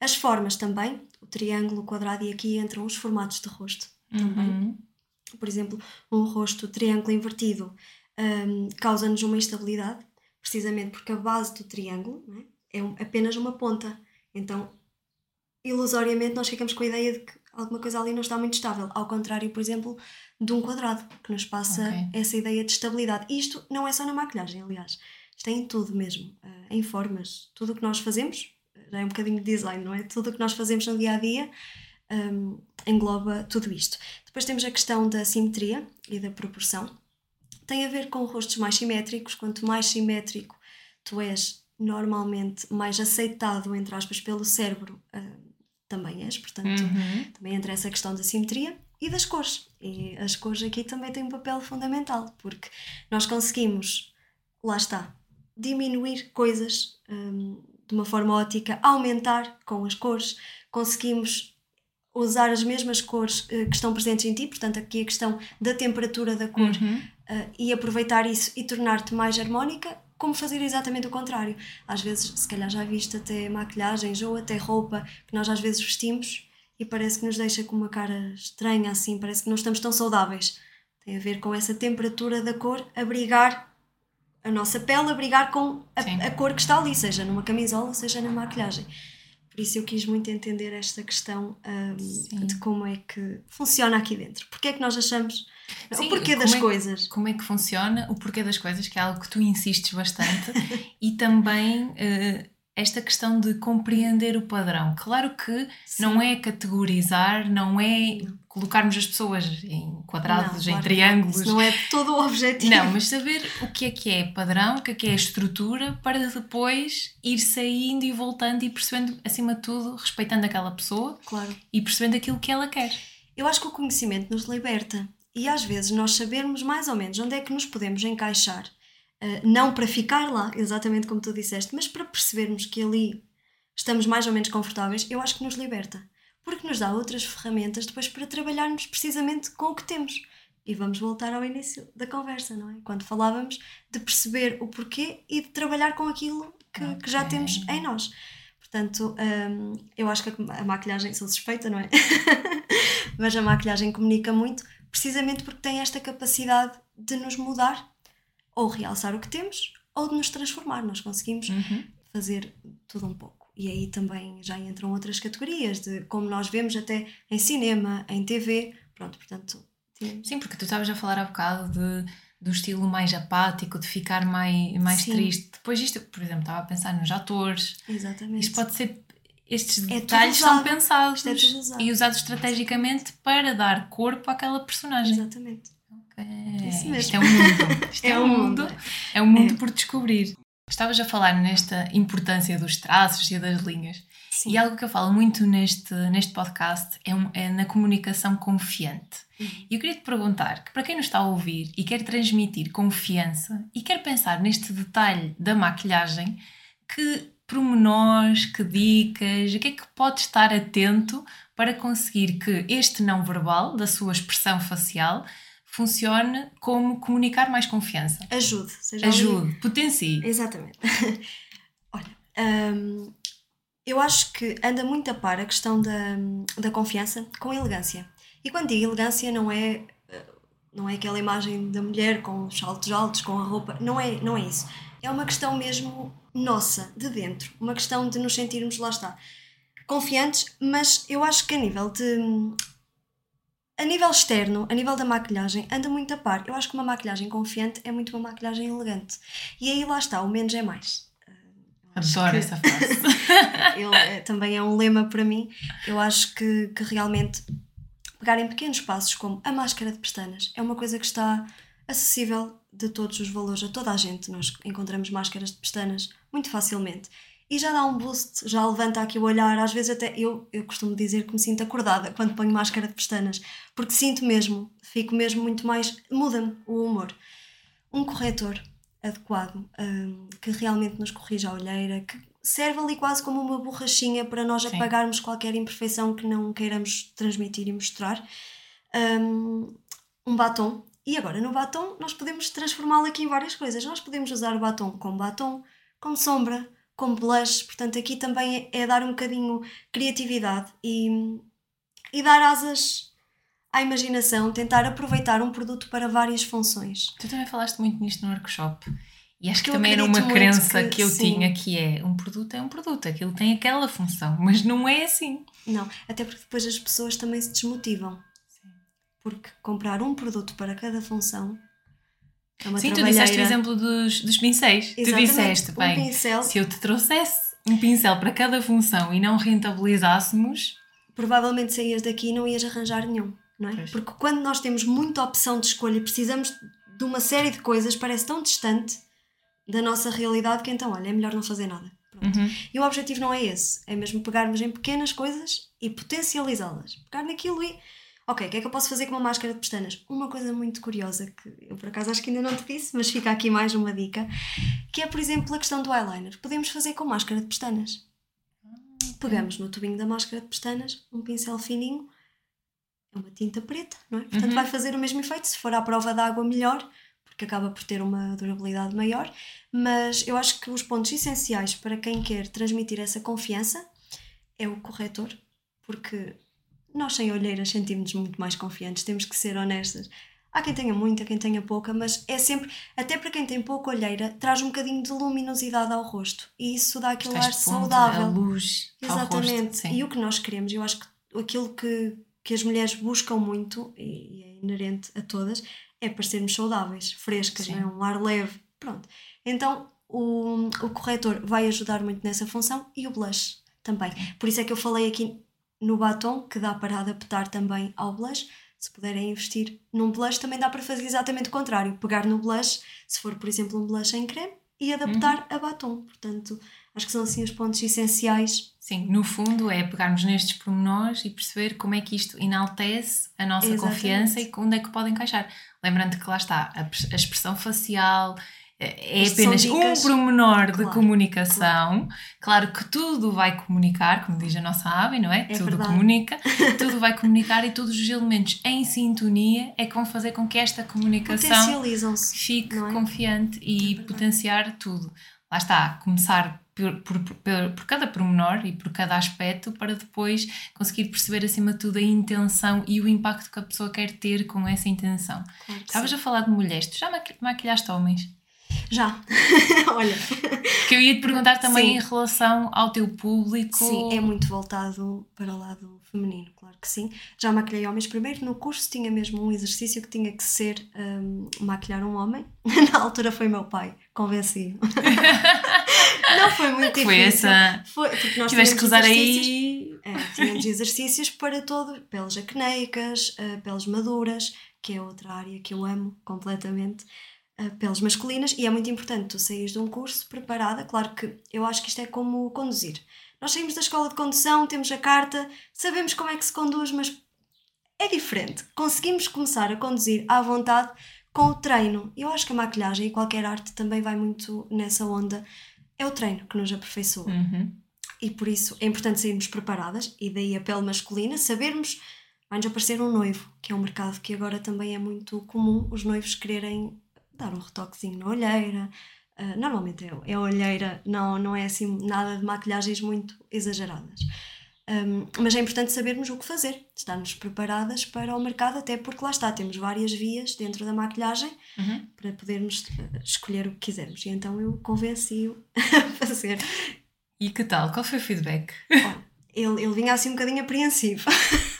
As formas também, o triângulo, o quadrado e aqui entram os formatos de rosto também. Uhum. Por exemplo, um rosto triângulo invertido um, causa-nos uma instabilidade, precisamente porque a base do triângulo não é, é um- apenas uma ponta. Então, ilusoriamente, nós ficamos com a ideia de que alguma coisa ali não está muito estável. Ao contrário, por exemplo, de um quadrado, que nos passa Ok. essa ideia de estabilidade. Isto não é só na maquilhagem, aliás. Isto é em tudo mesmo. eh, em formas. Tudo o que nós fazemos, já é um bocadinho de design, não é? Tudo o que nós fazemos no dia a dia hum, engloba tudo isto. Depois temos a questão da simetria e da proporção. Tem a ver com rostos mais simétricos. Quanto mais simétrico tu és, normalmente mais aceitado, entre aspas, pelo cérebro, hum, também és. Portanto, Uhum. também entra essa questão da simetria e das cores. E as cores aqui também têm um papel fundamental, porque nós conseguimos, lá está, diminuir coisas hum, de uma forma ótica, aumentar com as cores, conseguimos usar as mesmas cores eh, que estão presentes em ti, portanto, aqui a questão da temperatura da cor Uhum. uh, e aproveitar isso e tornar-te mais harmónica, como fazer exatamente o contrário. Às vezes, se calhar já viste até maquilhagens ou até roupa que nós às vezes vestimos e parece que nos deixa com uma cara estranha assim, parece que não estamos tão saudáveis. Tem a ver com essa temperatura da cor abrigar a nossa pele, abrigar com a, a cor que está ali, seja numa camisola, seja na maquilhagem. Por isso eu quis muito entender esta questão um, de como é que funciona aqui dentro. Porque é que nós achamos Sim, o porquê das é coisas. Como é que funciona, o porquê das coisas, que é algo que tu insistes bastante, e também eh, esta questão de compreender o padrão. Claro que não é categorizar, não é colocarmos as pessoas em quadrados, Não, em claro que triângulos. Não é todo o objetivo. Não, mas saber o que é que é padrão, o que é que é estrutura, para depois ir saindo e voltando e percebendo, acima de tudo, respeitando aquela pessoa Claro. e percebendo aquilo que ela quer. Eu acho que o conhecimento nos liberta e às vezes nós sabermos mais ou menos onde é que nos podemos encaixar, eh, não para ficar lá, exatamente como tu disseste, mas para percebermos que ali estamos mais ou menos confortáveis, eu acho que nos liberta. Porque nos dá outras ferramentas depois para trabalharmos precisamente com o que temos. E vamos voltar ao início da conversa, não é? Quando falávamos de perceber o porquê e de trabalhar com aquilo que, que já temos em nós. Portanto, hum, eu acho que a, a maquilhagem, sou suspeita, não é? Mas a maquilhagem comunica muito, precisamente porque tem esta capacidade de nos mudar, ou realçar o que temos, ou de nos transformar. Nós conseguimos Uhum. fazer tudo um pouco. E aí também já entram outras categorias, de como nós vemos até em cinema, em TV. Pronto, portanto, temos- Sim, porque tu estavas a falar há bocado de, do estilo mais apático, de ficar mais, mais Sim. triste. Depois isto, por exemplo, estava a pensar nos atores. exatamente. Isto pode ser. Estes tudo detalhes são pensados é e usados estrategicamente para dar corpo àquela personagem. Exatamente. É, Isso mesmo. isto é um mundo. Isto é, É um um mundo. mundo. É um mundo É. por descobrir. Estavas a falar nesta importância dos traços e das linhas. Sim. E algo que eu falo muito neste, neste podcast é, um- é na comunicação confiante. Uhum. E eu queria te perguntar que para quem nos está a ouvir e quer transmitir confiança e quer pensar neste detalhe da maquilhagem, que promenores, que dicas, o que é que pode estar atento para conseguir que este não verbal, da sua expressão facial, funcione como comunicar mais confiança? Ajude, seja Ajude, ali... potencie. Exatamente. Olha, hum, eu acho que anda muito a par a questão da, da confiança com elegância. E quando digo elegância, não é, eh, não é aquela imagem da mulher com os saltos altos, com a roupa. Não é, não é isso. É uma questão mesmo nossa, de dentro. Uma questão de nos sentirmos, lá está, confiantes, mas eu acho que a nível de. A nível externo, a nível da maquilhagem, anda muito a par. Eu acho que uma maquilhagem confiante é muito uma maquilhagem elegante. E aí lá está, o menos é mais. Adoro que, essa frase. ele, é, também é um lema para mim. Eu acho que, que realmente pegar em pequenos passos, como a máscara de pestanas, é uma coisa que está acessível de todos os valores a toda a gente. Nós encontramos máscaras de pestanas muito facilmente. E já dá um boost, já levanta aqui o olhar. Às vezes até eu, eu costumo dizer que me sinto acordada quando ponho máscara de pestanas, porque sinto mesmo, fico mesmo muito mais. muda-me o humor. Um corretor adequado, um, que realmente nos corrija a olheira, que serve ali quase como uma borrachinha para nós Sim. apagarmos qualquer imperfeição que não queiramos transmitir e mostrar. Um, um batom. E agora, no batom, nós podemos transformá-lo aqui em várias coisas. Nós podemos usar o batom como batom, como sombra, como blush. Portanto, aqui também é, é dar um bocadinho criatividade e, e dar asas à imaginação, tentar aproveitar um produto para várias funções. Tu também falaste muito nisto no workshop. E acho que, que também era uma crença que, que eu sim. tinha que é um produto é um produto, aquilo tem aquela função, mas não é assim. Não, até porque depois as pessoas também se desmotivam. Porque comprar um produto para cada função é uma Sim, tu disseste o exemplo dos, dos pincéis. Exatamente. Tu disseste, um bem, pincel. se eu te trouxesse um pincel para cada função e não rentabilizássemos... Provavelmente saías daqui e não ias arranjar nenhum não é? Pois. Porque quando nós temos muita opção de escolha e precisamos de uma série de coisas, parece tão distante da nossa realidade que então, olha, é melhor não fazer nada. Uhum. E o objetivo não é esse, é mesmo pegarmos em pequenas coisas e potencializá-las. Pegar naquilo e. Ok, o que é que eu posso fazer com uma máscara de pestanas? Uma coisa muito curiosa que eu por acaso acho que ainda não te disse, mas fica aqui mais uma dica, que é, por exemplo, a questão do eyeliner. Podemos fazer com máscara de pestanas. Ah, Pegamos no tubinho da máscara de pestanas um pincel fininho é uma tinta preta, não é? Portanto, uhum. vai fazer o mesmo efeito. Se for à prova d'água, melhor, porque acaba por ter uma durabilidade maior. Mas eu acho que os pontos essenciais para quem quer transmitir essa confiança é o corretor, porque nós sem olheiras sentimos-nos muito mais confiantes, temos que ser honestas. Há quem tenha muita, quem tenha pouca, mas é sempre, até para quem tem pouca olheira, traz um bocadinho de luminosidade ao rosto e isso dá aquele ar saudável. A luz. Exatamente. Rosto, e o que nós queremos, eu acho que aquilo que, que as mulheres buscam muito, e é inerente a todas, é parecermos saudáveis, frescas, é? um ar leve. Pronto. Então o, o corretor vai ajudar muito nessa função e o blush também. Por isso é que eu falei aqui no batom, que dá para adaptar também ao blush. Se puderem investir num blush, também dá para fazer exatamente o contrário. Pegar no blush, se for, por exemplo, um blush em creme, e adaptar uhum. a batom. Portanto, acho que são assim os pontos essenciais Sim, no fundo é pegarmos nestes pormenores e perceber como é que isto enaltece a nossa Exatamente. confiança e onde é que pode encaixar. Lembrando que lá está, a, a expressão facial é, Isto apenas um pormenor claro, de comunicação. Claro. claro. que tudo vai comunicar, como diz a nossa ave, não é? é tudo verdade. comunica, tudo vai comunicar e todos os elementos em sintonia é que vão fazer com que esta comunicação fique é? confiante e é potenciar tudo. Lá está, começar por, por, por, por, cada pormenor e por cada aspecto para depois conseguir perceber acima de tudo a intenção e o impacto que a pessoa quer ter com essa intenção. Claro Estavas a falar de mulheres, tu já maquilhaste homens? Já, olha. Que eu ia te perguntar também sim. em relação ao teu público. Sim, é muito voltado para o lado feminino, claro que sim. Já maquilhei homens. Primeiro no curso tinha mesmo um exercício que tinha que ser um, maquilhar um homem. Na altura foi meu pai, convenci Não foi muito difícil. Foi essa. Foi, porque nós Tiveste que usar aí. É, tínhamos exercícios para todo, peles acneicas, uh, peles maduras, que é outra área que eu amo completamente. Uh, peles masculinas, e é muito importante tu saís de um curso preparada. Claro que eu acho que isto é como conduzir. Nós saímos da escola de condução, temos a carta, sabemos como é que se conduz, mas é diferente. Conseguimos começar a conduzir à vontade com o treino. Eu acho que a maquilhagem e qualquer arte também vai muito nessa onda é o treino que nos aperfeiçoa. Uhum. E por isso é importante sairmos preparadas, e daí a pele masculina, sabermos. Vai-nos aparecer um noivo, que é um mercado que agora também é muito comum os noivos quererem dar um retoquezinho na olheira. Uh, normalmente é, é a olheira, não, não é assim nada de maquilhagens muito exageradas. Um, mas é importante sabermos o que fazer, estarmos preparadas para o mercado, até porque lá está, temos várias vias dentro da maquilhagem Uhum. para podermos eh, escolher o que quisermos. E então eu convenci-o a fazer. E que tal? Qual foi o feedback? Olha, ele, ele vinha assim um bocadinho apreensivo.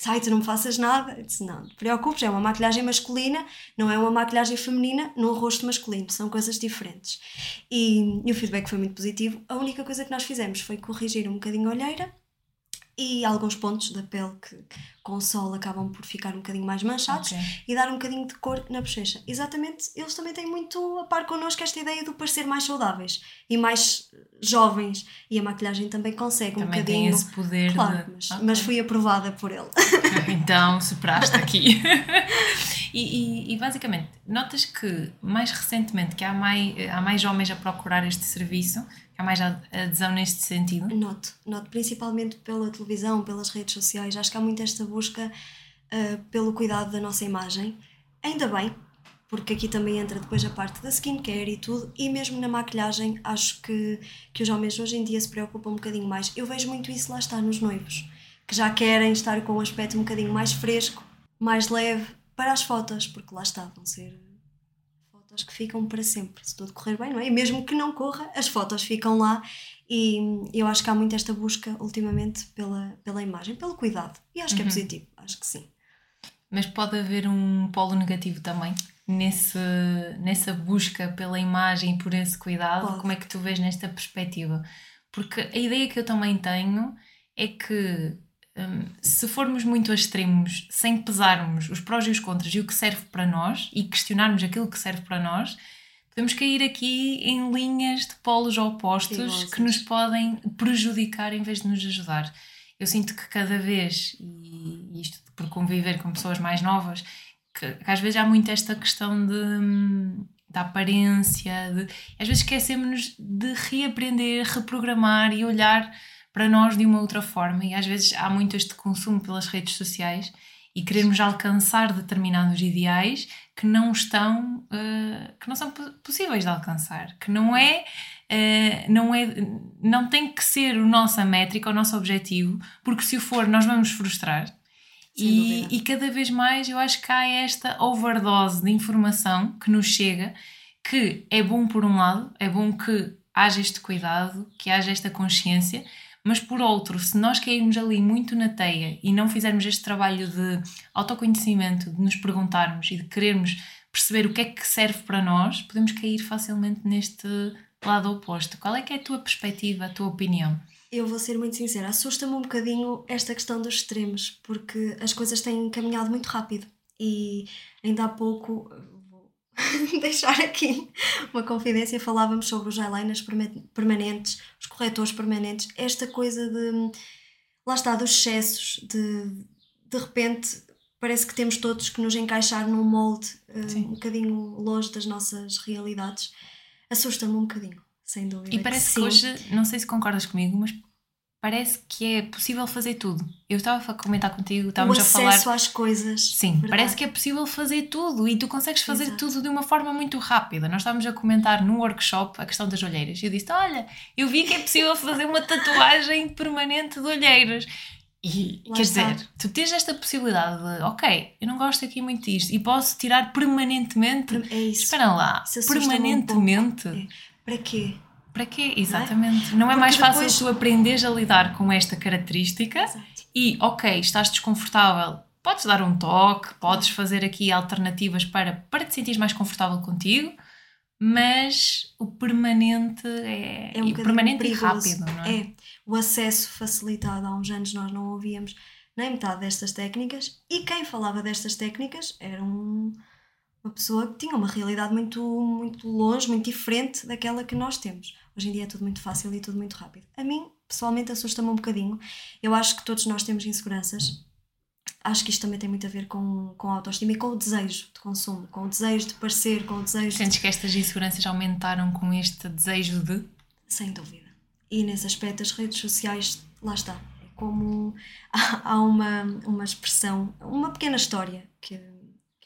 Disse, Ai, tu não me faças nada. Eu disse, não, não te preocupes, é uma maquilhagem masculina, não é uma maquilhagem feminina no rosto masculino, são coisas diferentes. E, e o feedback foi muito positivo. A única coisa que nós fizemos foi corrigir um bocadinho a olheira e alguns pontos da pele que com o sol acabam por ficar um bocadinho mais manchados Ok. e dar um bocadinho de cor na bochecha. Exatamente, eles também têm muito a par connosco esta ideia do parecer mais saudáveis e mais jovens. E a maquilhagem também consegue um Também tem bocadinho. esse poder Claro, de. mas, Ok. mas fui aprovada por ele. Então, superaste aqui. e, e- e, basicamente, notas que mais recentemente que há mais, há mais homens a procurar este serviço, há mais ad- adesão neste sentido. Noto, noto principalmente pela televisão, pelas redes sociais. Acho que há muito esta busca ah, pelo cuidado da nossa imagem. Ainda bem, porque aqui também entra depois a parte da skincare e tudo, e mesmo na maquilhagem, acho que, que os homens hoje em dia se preocupam um bocadinho mais. Eu vejo muito isso lá está nos noivos, que já querem estar com um aspecto um bocadinho mais fresco, mais leve para as fotos, porque lá está, vão ser fotos que ficam para sempre, se tudo correr bem, não é? E mesmo que não corra, as fotos ficam lá e eu acho que há muito esta busca ultimamente pela, pela imagem, pelo cuidado. E acho que é Uhum. positivo, acho que sim. Mas pode haver um polo negativo também nesse, nessa busca pela imagem e por esse cuidado. Pode. Como é que tu vês nesta perspectiva? Porque a ideia que eu também tenho é que hum, se formos muito a extremos, sem pesarmos os prós e os contras e o que serve para nós e questionarmos aquilo que serve para nós, podemos cair aqui em linhas de polos opostos Perigosas. que nos podem prejudicar em vez de nos ajudar. Eu sinto que cada vez, e isto por conviver com pessoas mais novas, que, que às vezes há muito esta questão de, hum, da aparência, de, às vezes esquecemos de reaprender, reprogramar e olhar para nós de uma outra forma. E às vezes há muito este consumo pelas redes sociais e queremos alcançar determinados ideais que não estão eh, que não são po- possíveis de alcançar que não é eh, não é não tem que ser o nossa métrica o nosso objetivo porque se o for nós vamos frustrar e, e cada vez mais eu acho que há esta overdose de informação que nos chega que é bom por um lado é bom que haja este cuidado que haja esta consciência mas por outro, se nós cairmos ali muito na teia e não fizermos este trabalho de autoconhecimento, de nos perguntarmos e de querermos perceber o que é que serve para nós, podemos cair facilmente neste lado oposto. Qual é que é a tua perspectiva, a tua opinião? Eu vou ser muito sincera, assusta-me um bocadinho esta questão dos extremos, porque as coisas têm caminhado muito rápido e ainda há pouco deixar aqui uma confidência, falávamos sobre os eyeliners perma- permanentes, os corretores permanentes, esta coisa de lá está, dos excessos, de de repente parece que temos todos que nos encaixar num molde eh, Sim. um bocadinho longe das nossas realidades. Assusta-me um bocadinho, sem dúvida. E parece que, sim. hoje, não sei se concordas comigo, mas parece que é possível fazer tudo. Eu estava a comentar contigo, o estávamos a falar. acesso às coisas. Sim, verdade. parece que é possível fazer tudo e tu consegues fazer Exato. tudo de uma forma muito rápida. Nós estávamos a comentar num workshop a questão das olheiras. Eu disse: Olha, eu vi que é possível fazer uma tatuagem permanente de olheiras. E Lá quer está. dizer, tu tens esta possibilidade de, ok, eu não gosto aqui muito disto e posso tirar permanentemente. É isso. Espera lá, um permanentemente. pouco. É. Para quê? Para quê? Exatamente. Não é, Porque mais fácil depois- tu aprenderes a lidar com esta característica Exato. e, ok, estás desconfortável, podes dar um toque, podes fazer aqui alternativas para, para te sentires mais confortável contigo, mas o permanente é, É um e permanente perigoso. e rápido, não é? É. O acesso facilitado há uns anos nós não ouvíamos nem metade destas técnicas e quem falava destas técnicas era um- uma pessoa que tinha uma realidade muito, muito longe, muito diferente daquela que nós temos. Hoje em dia é tudo muito fácil e tudo muito rápido. A mim, pessoalmente, assusta-me um bocadinho. Eu acho que todos nós temos inseguranças acho que isto também tem muito a ver com, com a autoestima e com o desejo de consumo, com o desejo de parecer, com o desejo Sentes de... que estas inseguranças aumentaram com este desejo de. Sem dúvida. E nesse aspecto, as redes sociais, lá está. É como há, há uma, uma expressão, uma pequena história que, que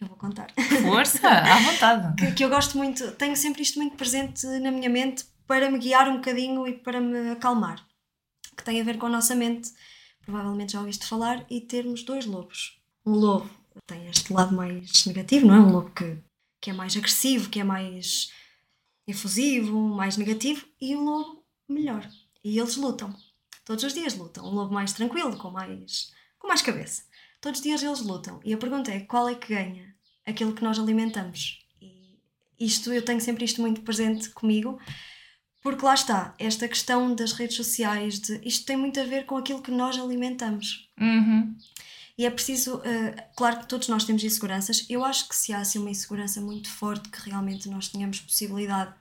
eu vou contar. Força, à vontade. que, que eu gosto muito, tenho sempre isto muito presente na minha mente para me guiar um bocadinho e para me acalmar. Que tem a ver com a nossa mente, provavelmente já ouviste falar, e termos dois lobos. Um lobo tem este lado mais negativo, não é? Um lobo que, que é mais agressivo, que é mais efusivo, mais negativo, e um lobo melhor. E eles lutam. Todos os dias lutam. Um lobo mais tranquilo, com mais, com mais cabeça. Todos os dias eles lutam. E a pergunta é: qual é que ganha? Aquilo que nós alimentamos. E isto, eu tenho sempre isto muito presente comigo, porque lá está, esta questão das redes sociais, de, isto tem muito a ver com aquilo que nós alimentamos. Uhum. E é preciso, uh, claro que todos nós temos inseguranças. Eu acho que se há assim, uma insegurança muito forte que realmente nós tenhamos possibilidade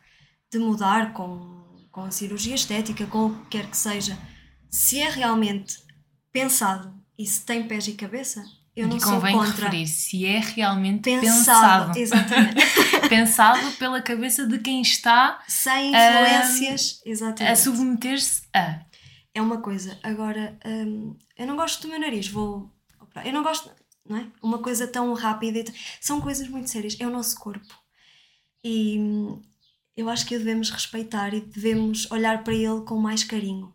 de mudar com, com a cirurgia estética, com o que quer que seja, se é realmente pensado e se tem pés e cabeça, eu não e sou convém contra. referir se é realmente Pensado, pensado. exatamente. pensado pela cabeça de quem está Sem influências, a exatamente. submeter-se a. É uma coisa. Agora, hum, eu não gosto do meu nariz, vou. Eu não gosto, não é? Uma coisa tão rápida. e São coisas muito sérias. É o nosso corpo. E hum, eu acho que o devemos respeitar e devemos olhar para ele com mais carinho.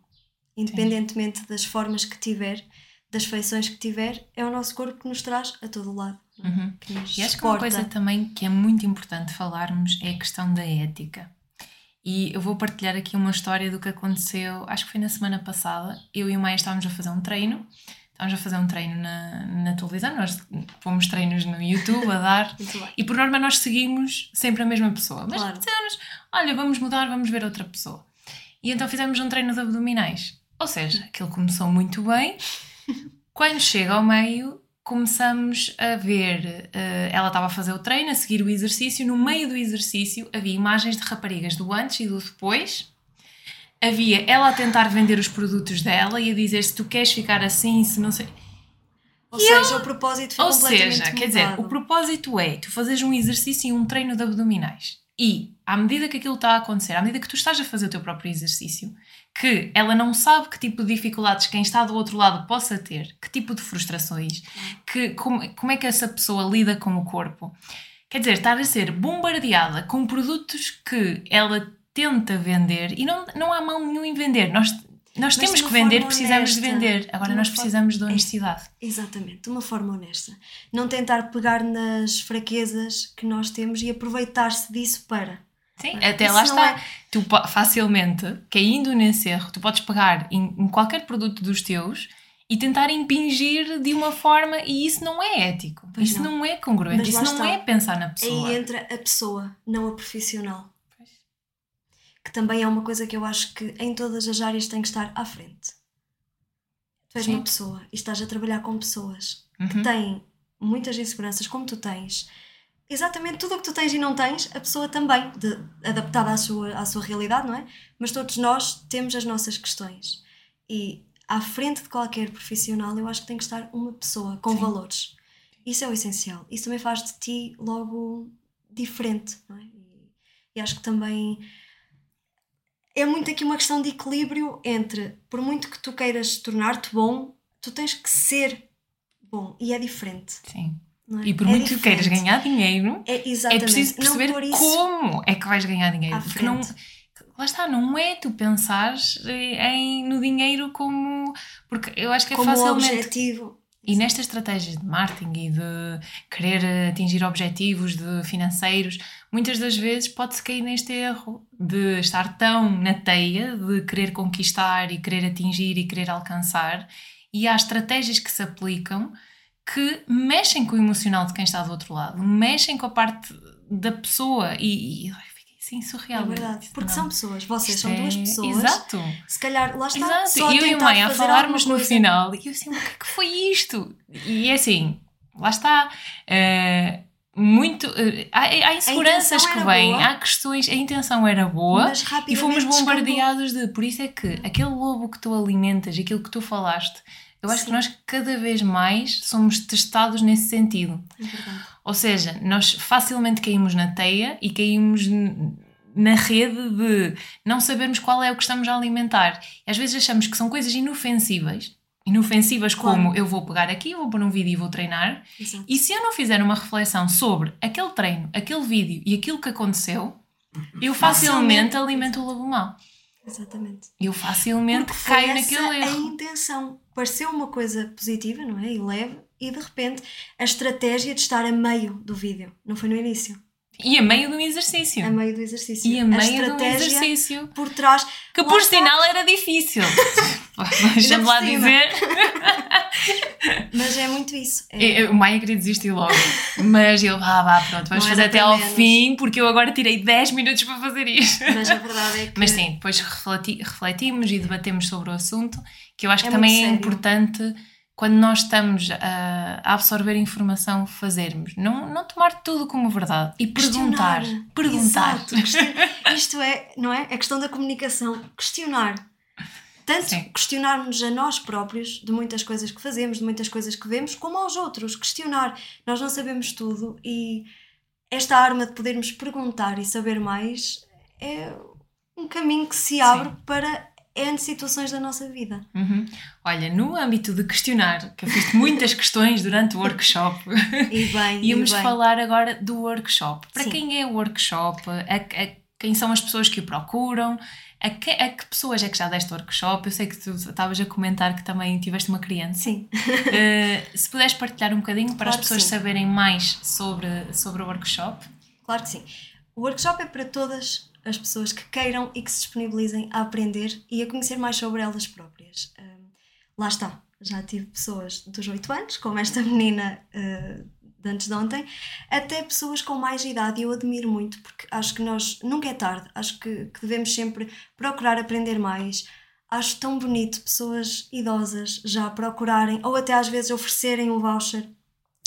Independentemente das formas que tiver, das feições que tiver, é o nosso corpo que nos traz a todo lado. Uhum. E acho que uma coisa também que é muito importante falarmos é a questão da ética. E eu vou partilhar aqui uma história do que aconteceu, acho que foi na semana passada. Eu e o Maia estávamos a fazer um treino, estávamos a fazer um treino na, na televisão, nós fomos treinos no YouTube a dar, e por norma nós seguimos sempre a mesma pessoa. Mas Claro. dissemos, olha, vamos mudar, vamos ver outra pessoa. E então fizemos um treino de abdominais. Ou seja, aquilo começou muito bem. Quando chega ao meio, começamos a ver. eh, ela estava a fazer o treino, a seguir o exercício. No meio do exercício havia imagens de raparigas do antes e do depois. Havia ela a tentar vender os produtos dela e a dizer se tu queres ficar assim, se não sei. Ou seja, o propósito foi Ou completamente seja, quer dizer, mudado. o propósito é tu fazeres um exercício e um treino de abdominais. E, à medida que aquilo está a acontecer, à medida que tu estás a fazer o teu próprio exercício, que ela não sabe que tipo de dificuldades quem está do outro lado possa ter, que tipo de frustrações, que, como, como é que essa pessoa lida com o corpo. Quer dizer, estar a ser bombardeada com produtos que ela tenta vender e não, não há mal nenhum em vender. Nós, nós Mas temos de que vender, forma precisamos de honesta. vender. Agora De nós forma- precisamos de É. honestidade. Exatamente, de uma forma honesta. Não tentar pegar nas fraquezas que nós temos e aproveitar-se disso para. Sim, é? até Isso lá está. é- Tu facilmente, caindo nesse erro, tu podes pegar em, em qualquer produto dos teus e tentar impingir de uma forma e isso não é ético. Pois isso não. não. é congruente. Mas Isso não está. é pensar na pessoa. Aí entra a pessoa, não a profissional. Pois. Que também é uma coisa que eu acho que em todas as áreas tem que estar à frente. Tu és Sim. uma pessoa e estás a trabalhar com pessoas Uhum. que têm muitas inseguranças, como tu tens. Exatamente tudo o que tu tens e não tens, a pessoa também, de- adaptada à sua, à sua realidade, não é? Mas todos nós temos as nossas questões. E à frente de qualquer profissional, eu acho que tem que estar uma pessoa com Sim. valores. Isso é o essencial. Isso também faz de ti logo diferente, não é? E, e acho que também é muito aqui uma questão de equilíbrio entre, por muito que tu queiras tornar-te bom, tu tens que ser bom e é diferente. Sim. É? E por É muito que queiras diferente. ganhar dinheiro, é, é preciso perceber como é que vais ganhar dinheiro. Porque não, lá está, não é tu pensares em, no dinheiro como. Porque eu acho que é como facilmente. objetivo. E nestas estratégias de marketing e de querer atingir objetivos de financeiros, muitas das vezes pode-se cair neste erro de estar tão na teia de querer conquistar e querer atingir e querer alcançar, e há estratégias que se aplicam que mexem com o emocional de quem está do outro lado, mexem com a parte da pessoa e, e assim surreal. É verdade. Porque não. são pessoas, vocês Isto são duas é- pessoas. Exato. Se calhar, lá está. Exato, Só eu e o tentar mãe a falarmos no final, e eu assim, o que é que foi isto? E é assim, lá está. eh, muito. eh, há, há inseguranças que vêm, boa. há questões, a intenção era boa e fomos descambou. bombardeados de. Por isso é que aquele lobo que tu alimentas, aquilo que tu falaste, eu acho que Sim. nós cada vez mais somos testados nesse sentido. É. Ou seja, nós facilmente caímos na teia e caímos na rede de não sabermos qual é o que estamos a alimentar. E às vezes achamos que são coisas inofensivas. Inofensivas Claro. como eu vou pegar aqui, vou pôr um vídeo e vou treinar. Exato. E se eu não fizer uma reflexão sobre aquele treino, aquele vídeo e aquilo que aconteceu, eu facilmente Facilmente. alimento o lobo mau. Exatamente. Eu facilmente Porque caio naquele a erro. intenção. Pareceu uma coisa positiva, não é? E leve, e de repente a estratégia de estar a meio do vídeo. Não foi no início. E a meio do exercício. A meio do exercício. E a meio do exercício. por trás. Que por sinal era difícil. Deixa-me lá dizer. Mas é muito isso. É, Eu- eu- O Maia queria desistir logo. Mas ele, ah, vá, pronto, vamos Não fazer até ao menos. fim, porque eu agora tirei 10 minutos para fazer isto. Mas a verdade é que. Mas sim, depois refleti- refletimos e debatemos sobre o assunto, que eu acho É que também é sério. importante quando nós estamos a, a absorver informação, fazermos. Não, não tomar tudo como verdade e perguntar. Questionar. Perguntar. Exato. Isto é, não é? A questão da comunicação. Questionar. Tanto Sim. questionarmos a nós próprios de muitas coisas que fazemos, de muitas coisas que vemos, como aos outros. Questionar. Nós não sabemos tudo e esta arma de podermos perguntar e saber mais é um caminho que se abre para N situações da nossa vida. Uhum. Olha, no âmbito de questionar, que eu fiz muitas questões durante o workshop, E bem, íamos e bem. falar agora do workshop. Para Sim. quem é o workshop? A, a- quem são as pessoas que o procuram? A que, a que pessoas é que já deste workshop? Eu sei que tu estavas a comentar que também tiveste uma criança. Sim. Uh, se puderes partilhar um bocadinho para as Claro que pessoas saberem mais sobre, sobre o workshop. Claro que sim. O workshop é para todas as pessoas que queiram e que se disponibilizem a aprender e a conhecer mais sobre elas próprias. Hum, lá está, já tive pessoas dos 8 anos, como esta menina uh, de antes de ontem, até pessoas com mais idade e eu admiro muito porque acho que nós nunca é tarde, acho que, que devemos sempre procurar aprender mais. Acho tão bonito pessoas idosas já procurarem ou até às vezes oferecerem um voucher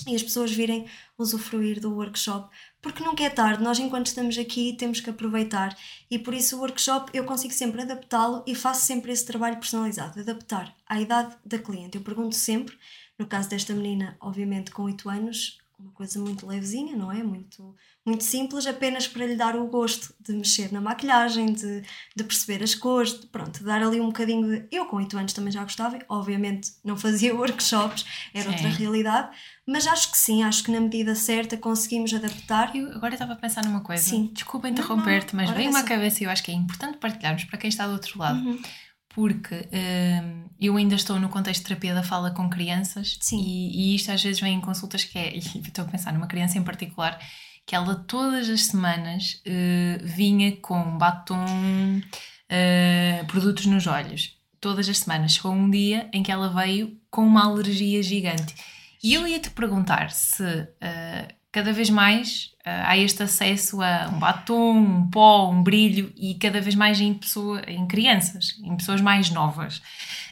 e as pessoas virem usufruir do workshop, porque nunca é tarde, nós enquanto estamos aqui temos que aproveitar e por isso o workshop eu consigo sempre adaptá-lo e faço sempre esse trabalho personalizado, adaptar à idade da cliente. Eu pergunto sempre, no caso desta menina, obviamente com 8 anos, uma coisa muito levezinha, não é? Muito, muito simples, apenas para lhe dar o gosto de mexer na maquilhagem, de, de perceber as cores, de, pronto, de dar ali um bocadinho de. Eu com 8 anos também já gostava, obviamente não fazia workshops, era Sim. outra realidade, mas acho que sim, acho que na medida certa conseguimos adaptar. Eu agora estava a pensar numa coisa. Sim. Desculpa interromper-te, mas veio-me à essa. cabeça e eu acho que é importante partilharmos para quem está do outro lado. Uhum. Porque hum, eu ainda estou no contexto de terapia da fala com crianças. E, e isto às vezes vem em consultas que é, estou a pensar numa criança em particular, que ela todas as semanas eh, vinha com batom, eh, produtos nos olhos. Todas as semanas. Chegou um dia em que ela veio com uma alergia gigante. E eu ia te perguntar se eh, cada vez mais eh, há este acesso a um batom, um pó, um brilho e cada vez mais em, pessoa, em crianças, em pessoas mais novas.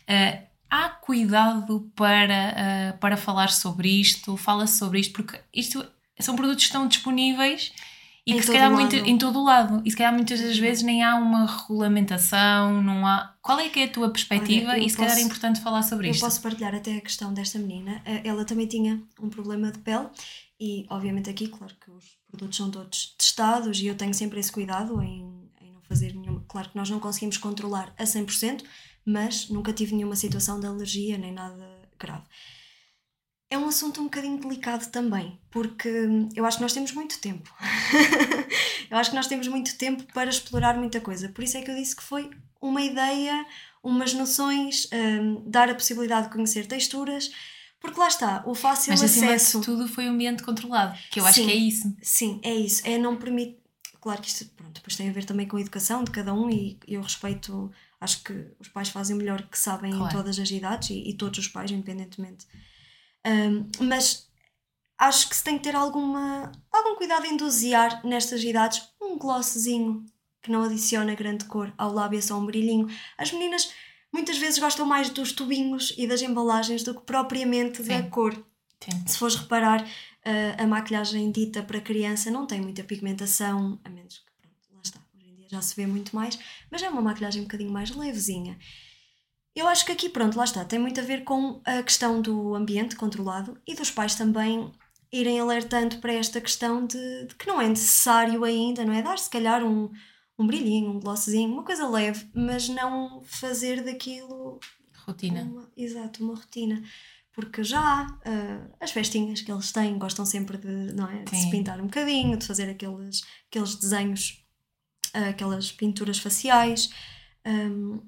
Eh, há cuidado para, eh, para falar sobre isto? Fala-se sobre isto porque isto são produtos que estão disponíveis e Em que se calhar muito, em todo o lado. E se calhar muitas das vezes nem há uma regulamentação, não há. Qual é que é a tua perspectiva? Olha, eu e se calhar é posso- importante falar sobre Eu isto. posso partilhar até a questão desta menina. Ela também tinha um problema de pele e, obviamente, aqui, claro que os produtos são todos testados e eu tenho sempre esse cuidado em, em não fazer nenhuma. Claro que nós não conseguimos controlar a 100%, mas nunca tive nenhuma situação de alergia nem nada grave. É um assunto um bocadinho delicado também, porque hum, eu acho que nós temos muito tempo. eu acho que nós temos muito tempo para explorar muita coisa. Por isso é que eu disse que foi uma ideia, umas noções, hum, dar a possibilidade de conhecer texturas, porque lá está, o fácil Mas acima acesso. de tudo foi um ambiente controlado, que eu acho Sim. que é isso. Sim, é isso. É não permite. Claro que isto pronto, depois tem a ver também com a educação de cada um e eu respeito. Acho que os pais fazem o melhor que sabem Claro. em todas as idades e, e todos os pais, independentemente. Hum, mas acho que se tem que ter alguma, algum cuidado em dosear nestas idades um glossezinho que não adiciona grande cor ao lábio, é só um brilhinho. As meninas muitas vezes gostam mais dos tubinhos e das embalagens do que propriamente da cor. Sim. Se fores reparar, uh, a maquilhagem dita para criança não tem muita pigmentação, a menos que, pronto, lá está, hoje em dia já se vê muito mais, mas é uma maquilhagem um bocadinho mais levezinha. Eu acho que aqui, pronto, lá está, tem muito a ver com a questão do ambiente controlado e dos pais também irem alertando para esta questão de, de que não é necessário ainda, não é? Dar se calhar um, um brilhinho, um glosszinho, uma coisa leve, mas não fazer daquilo. Rotina. Uma, exato, uma rotina. Porque já uh, as festinhas que eles têm gostam sempre de, não é? de se pintar um bocadinho, de fazer aqueles, aqueles desenhos, uh, aquelas pinturas faciais. Um,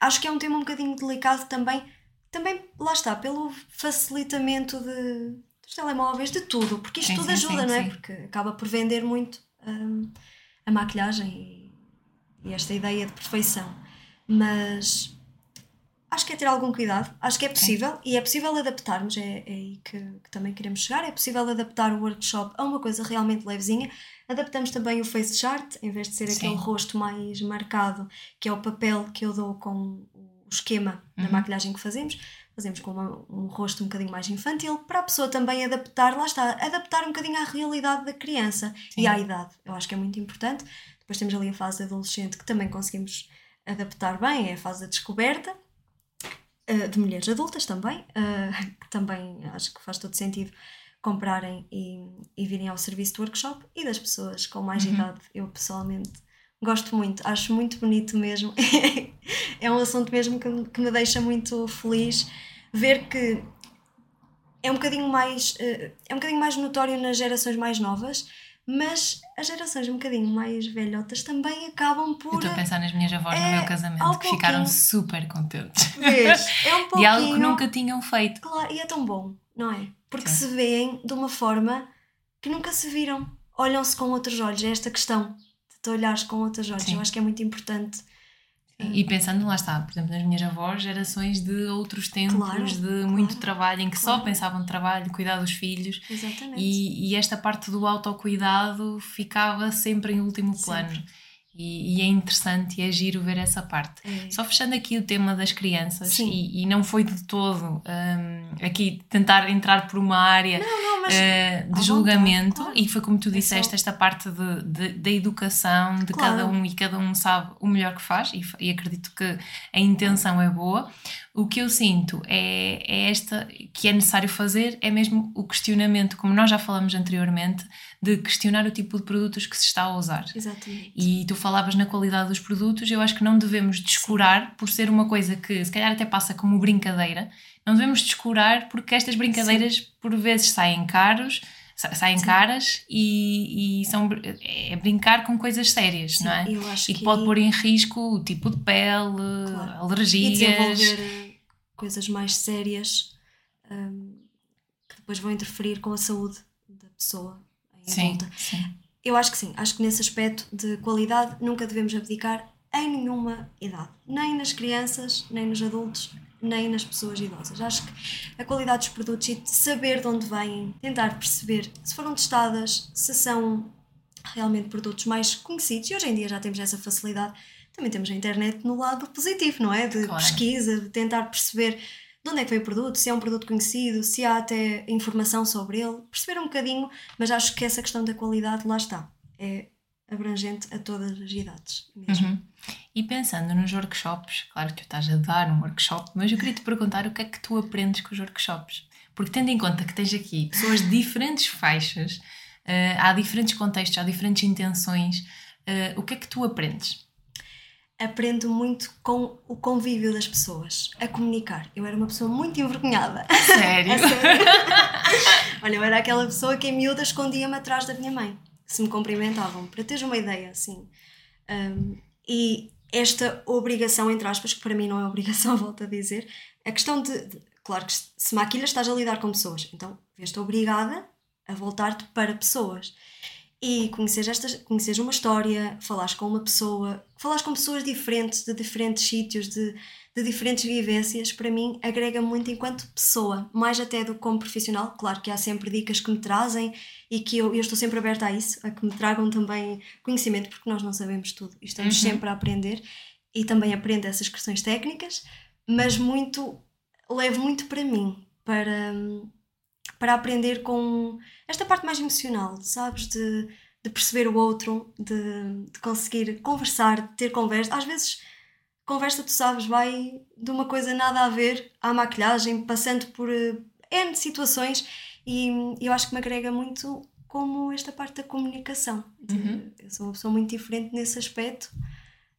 acho que é um tema um bocadinho delicado também, também lá está, pelo facilitamento de, dos telemóveis, de tudo, porque isto sim, tudo sim, ajuda, sim, não é? Porque acaba por vender muito um, a maquilhagem e, esta ideia de perfeição. Mas acho que é ter algum cuidado, acho que é possível e é possível adaptarmos, é, é aí que, que, também queremos chegar, é possível adaptar o workshop a uma coisa realmente levezinha. Adaptamos também o face chart, em vez de ser aquele rosto mais marcado, que é o papel que eu dou com o esquema uhum. da maquilhagem que fazemos fazemos com uma, um rosto um bocadinho mais infantil, para a pessoa também adaptar, lá está, adaptar um bocadinho à realidade da criança Sim. e à idade. Eu acho que é muito importante. Depois temos ali a fase adolescente que também conseguimos adaptar bem, é a fase da descoberta. Uh, de mulheres adultas também, uh, que também acho que faz todo sentido comprarem e, e virem ao serviço do workshop e das pessoas com mais uhum. idade. Eu pessoalmente gosto muito, acho muito bonito mesmo. é um assunto mesmo que, que me deixa muito feliz ver que é um bocadinho mais uh, é um bocadinho mais notório nas gerações mais novas mas as gerações um bocadinho mais velhotas também acabam por. Eu estou a pensar nas minhas avós é, no meu casamento que ficaram super contentes. Vês? É um pouquinho. De algo que nunca tinham feito. Claro, e é tão bom, não é? Porque Sim. se veem de uma forma que nunca se viram. Olham-se com outros olhos. É esta questão de te olhares com outros olhos. Sim. Eu acho que é muito importante e pensando, lá está, por exemplo, nas minhas avós, gerações de outros tempos, claro, de claro, muito trabalho, em que claro. só pensavam no trabalho, cuidar dos filhos. Exatamente. E, e esta parte do autocuidado ficava sempre em último plano. Sempre. E, e, é interessante e é giro ver essa parte. É. Só fechando aqui o tema das crianças, e, e, não foi de todo um, aqui tentar entrar por uma área não, não, mas, uh, de julgamento, vontade, claro. e foi como tu é disseste, esta parte de, de, da educação de claro. cada um e cada um sabe o melhor que faz, e, e acredito que a intenção é boa. O que eu sinto é, é esta que é necessário fazer, é mesmo o questionamento, como nós já falamos anteriormente, de questionar o tipo de produtos que se está a usar. Exatamente. E tu falavas na qualidade dos produtos, eu acho que não devemos descurar por ser uma coisa que se calhar até passa como brincadeira, não devemos descurar porque estas brincadeiras Sim. por vezes saem caros, saem Sim. caras e, e, são é brincar com coisas sérias, Sim, não é? e que pode pôr em risco o tipo de pele, claro. alergias. E desenvolver eh, coisas mais sérias um, que depois vão interferir com a saúde da pessoa sim, sim. Eu acho que sim, acho que nesse aspecto de qualidade nunca devemos abdicar em nenhuma idade, nem nas crianças, nem nos adultos, nem nas pessoas idosas. Acho que a qualidade dos produtos e saber de onde vêm, tentar perceber se foram testadas, se são realmente produtos mais conhecidos, e hoje em dia já temos essa facilidade, também temos a internet no lado positivo, não é? De claro. pesquisa, de tentar perceber de onde é que veio o produto, se é um produto conhecido, se há até informação sobre ele, perceber um bocadinho, mas acho que essa questão da qualidade lá está. É abrangente a todas as idades. Uhum. E pensando nos workshops, claro que tu estás a dar um workshop, mas eu queria te perguntar o que é que tu aprendes com os workshops? Porque tendo em conta que tens aqui pessoas de diferentes faixas, uh, há diferentes contextos, há diferentes intenções, uh, o que é que tu aprendes? Aprendo muito com o convívio das pessoas, a comunicar. Eu era uma pessoa muito envergonhada. Sério? sério. Olha, eu era aquela pessoa que em miúda escondia-me atrás da minha mãe, se me cumprimentavam, para teres uma ideia, assim. Um, e esta obrigação, entre aspas, que para mim não é obrigação, volto a dizer, a questão de, de claro que se maquilhas estás a lidar com pessoas, então vês-te obrigada a voltar-te para pessoas e conheces, esta, conheces uma história, falares com uma pessoa, falares com pessoas diferentes, de diferentes sítios, de, de diferentes vivências, para mim agrega muito enquanto pessoa, mais até do que como profissional. Claro que há sempre dicas que me trazem e que eu, eu estou sempre aberta a isso, a que me tragam também conhecimento, porque nós não sabemos tudo e estamos uhum. sempre a aprender e também aprendo essas questões técnicas, mas muito, levo muito para mim, para para aprender com esta parte mais emocional, sabes? De, de perceber o outro, de, de conseguir conversar, de ter conversa. Às vezes, conversa, tu sabes, vai de uma coisa nada a ver à maquilhagem, passando por uh, N situações, e eu acho que me agrega muito como esta parte da comunicação. Uhum. Eu sou uma pessoa muito diferente nesse aspecto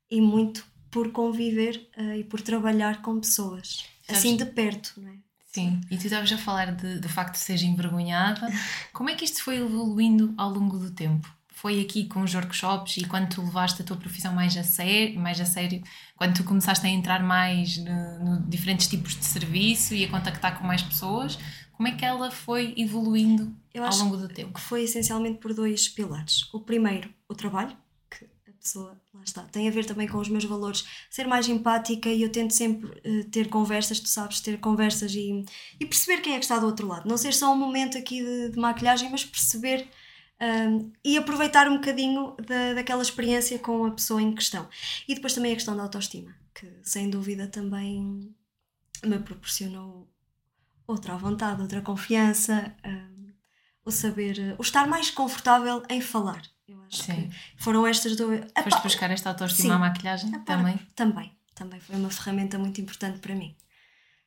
e muito por conviver uh, e por trabalhar com pessoas, Sabes? assim de perto, não é? Sim, e tu estavas a falar de, do facto de seres envergonhada. Como é que isto foi evoluindo ao longo do tempo? Foi aqui com os workshops e quando tu levaste a tua profissão mais a sério, mais a sério quando tu começaste a entrar mais no, no diferentes tipos de serviço e a contactar com mais pessoas, como é que ela foi evoluindo ao longo do tempo? Que foi essencialmente por dois pilares. O primeiro, o trabalho, pessoa, lá está, tem a ver também com os meus valores, ser mais empática e eu tento sempre uh, ter conversas, tu sabes, ter conversas e, e perceber quem é que está do outro lado. Não ser só um momento aqui de, de maquilhagem, mas perceber um, e aproveitar um bocadinho da, daquela experiência com a pessoa em questão. E depois também a questão da autoestima, que sem dúvida também me proporcionou outra vontade, outra confiança, um, o saber, o estar mais confortável em falar. Eu acho Sim. que foram estas duas. Foste buscar esta autoestima à maquilhagem Epá, também? Também, também foi uma ferramenta muito importante para mim.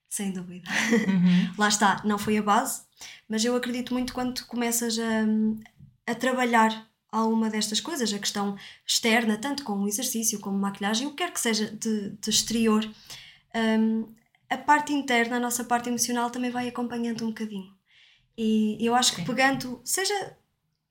Sem dúvida. Uhum. Lá está, não foi a base, mas eu acredito muito quando começas a, a trabalhar alguma destas coisas, a questão externa, tanto com o exercício como maquilhagem, o que quer que seja de, de exterior, um, a parte interna, a nossa parte emocional também vai acompanhando um bocadinho. E eu acho que pegando, seja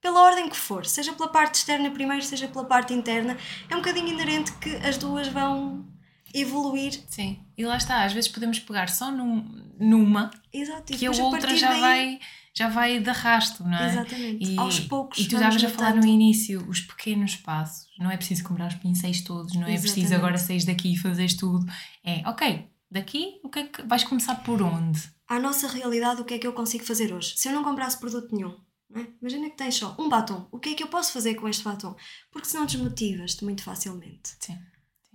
pela ordem que for, seja pela parte externa primeiro, seja pela parte interna, é um bocadinho inerente que as duas vão evoluir. Sim, e lá está, às vezes podemos pegar só num, numa Exato, que a outra já daí... vai já vai de arrasto, não é? Exatamente, e, aos poucos. E tu estavas a falar no início, os pequenos passos. Não é preciso comprar os pincéis todos, não é Exatamente. preciso agora sair daqui e fazeres tudo. É, ok, daqui o que é que vais começar por onde? À nossa realidade, o que é que eu consigo fazer hoje? Se eu não comprasse produto nenhum, é? Imagina que tens só um batom. O que é que eu posso fazer com este batom? Porque senão desmotivas-te muito facilmente. Sim.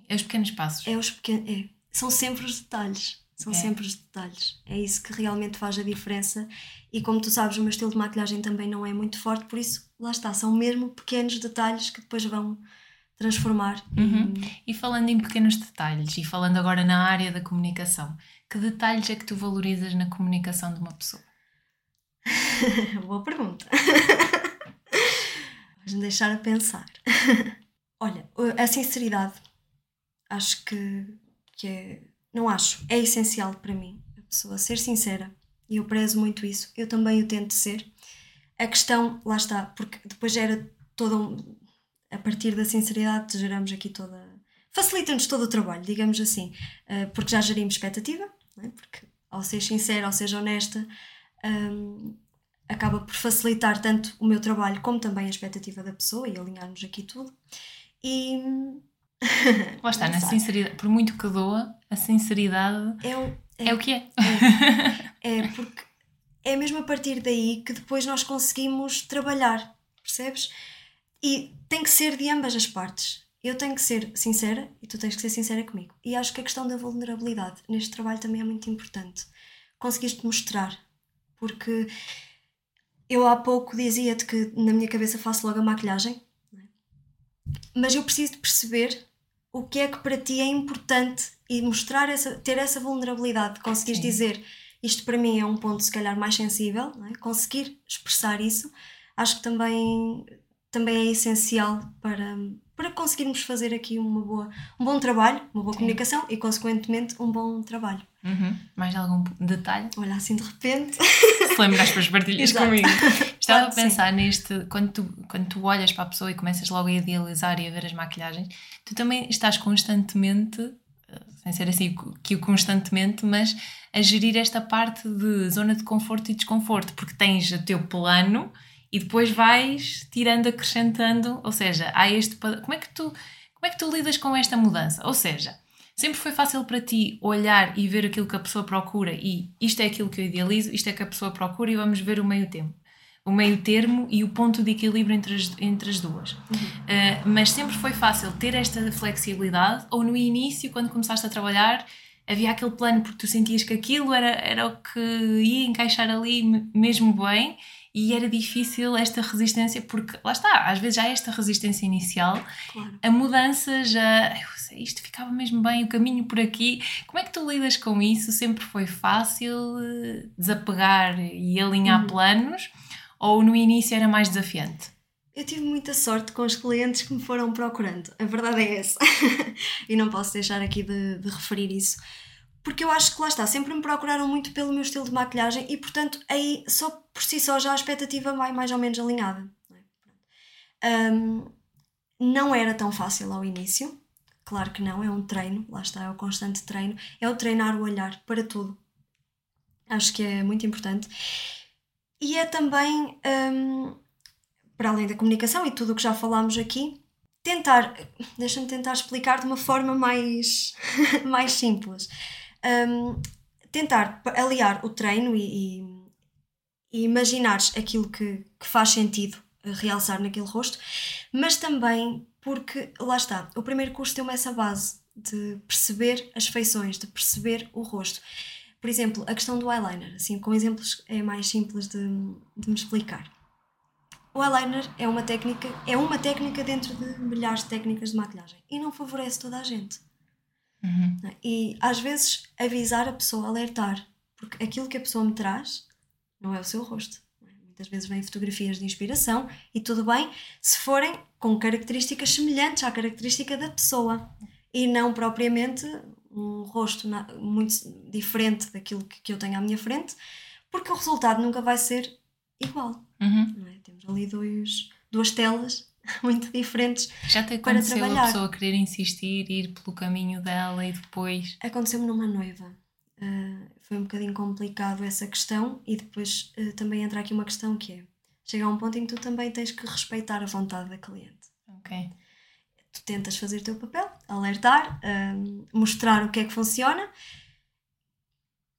É os pequenos passos. É os pequenos. É. São sempre os detalhes. São é. sempre os detalhes. É isso que realmente faz a diferença. E como tu sabes, o meu estilo de maquilhagem também não é muito forte, por isso, lá está, são mesmo pequenos detalhes que depois vão transformar. Uhum. E... e falando em pequenos detalhes, e falando agora na área da comunicação, que detalhes é que tu valorizas na comunicação de uma pessoa? Boa pergunta. Vais-me deixar a pensar. Olha, a sinceridade acho que, que é. Não acho, é essencial para mim a pessoa ser sincera e eu prezo muito isso. Eu também o tento ser. A questão, lá está, porque depois gera todo um, a partir da sinceridade geramos aqui toda facilita-nos todo o trabalho, digamos assim, eh, porque já gerimos expectativa, é? porque ao ser sincera, ao ser honesta, um, acaba por facilitar tanto o meu trabalho como também a expectativa da pessoa e alinharmos aqui tudo. E. Lá está, na sinceridade, por muito que doa, a sinceridade é o, é, é o que é. é. É porque é mesmo a partir daí que depois nós conseguimos trabalhar, percebes? E tem que ser de ambas as partes. Eu tenho que ser sincera e tu tens que ser sincera comigo. E acho que a questão da vulnerabilidade neste trabalho também é muito importante. Conseguiste mostrar porque eu há pouco dizia-te que na minha cabeça faço logo a maquilhagem, é? mas eu preciso de perceber o que é que para ti é importante e mostrar essa, ter essa vulnerabilidade, conseguires dizer isto para mim é um ponto se calhar mais sensível, é? conseguir expressar isso, acho que também, também é essencial para, para conseguirmos fazer aqui uma boa, um bom trabalho, uma boa Sim. comunicação e, consequentemente, um bom trabalho. Uhum. Mais algum detalhe? Olha, assim de repente. Se lembras as partilhas comigo. Estava a pensar sim. neste, quando tu, quando tu olhas para a pessoa e começas logo a idealizar e a ver as maquilhagens, tu também estás constantemente, eh, sem ser assim que o constantemente, mas a gerir esta parte de zona de conforto e desconforto, porque tens o teu plano e depois vais tirando, acrescentando, ou seja, há este como é que tu como é que tu lidas com esta mudança? Ou seja, sempre foi fácil para ti olhar e ver aquilo que a pessoa procura e isto é aquilo que eu idealizo, isto é que a pessoa procura e vamos ver o meio termo. O meio termo e o ponto de equilíbrio entre as, entre as duas. Uhum. Uh, mas sempre foi fácil ter esta flexibilidade ou no início, quando começaste a trabalhar, havia aquele plano porque tu sentias que aquilo era, era o que ia encaixar ali mesmo bem e era difícil esta resistência, porque lá está, às vezes já esta resistência inicial, claro. a mudança já. Sei, isto ficava mesmo bem, o caminho por aqui. Como é que tu lidas com isso? Sempre foi fácil eh, desapegar e alinhar uhum. planos? Ou no início era mais desafiante? Eu tive muita sorte com os clientes que me foram procurando, a verdade é essa. e não posso deixar aqui de, de referir isso porque eu acho que lá está, sempre me procuraram muito pelo meu estilo de maquilhagem e portanto aí só por si só já a expectativa vai mais ou menos alinhada. Um, não era tão fácil ao início, claro que não, é um treino, lá está, é o constante treino, é o treinar o olhar para tudo. Acho que é muito importante. E é também, um, para além da comunicação e tudo o que já falámos aqui, tentar, deixa-me tentar explicar de uma forma mais, mais simples um, tentar aliar o treino e, e, e imaginares aquilo que, que faz sentido realçar naquele rosto, mas também porque, lá está, o primeiro curso tem essa base de perceber as feições, de perceber o rosto. Por exemplo, a questão do eyeliner, assim, com exemplos é mais simples de, de me explicar. O eyeliner é uma técnica, é uma técnica dentro de milhares de técnicas de maquilhagem e não favorece toda a gente. Uhum. E às vezes avisar a pessoa, alertar, porque aquilo que a pessoa me traz não é o seu rosto. Muitas vezes vêm fotografias de inspiração e tudo bem se forem com características semelhantes à característica da pessoa e não propriamente um rosto muito diferente daquilo que eu tenho à minha frente, porque o resultado nunca vai ser igual. Uhum. É? Temos ali dois, duas telas muito diferentes Já te aconteceu para trabalhar. a pessoa querer insistir, ir pelo caminho dela e depois... Aconteceu-me numa noiva. Uh, foi um bocadinho complicado essa questão e depois uh, também entra aqui uma questão que é chega a um ponto em que tu também tens que respeitar a vontade da cliente. Ok. Tu tentas fazer o teu papel, alertar, uh, mostrar o que é que funciona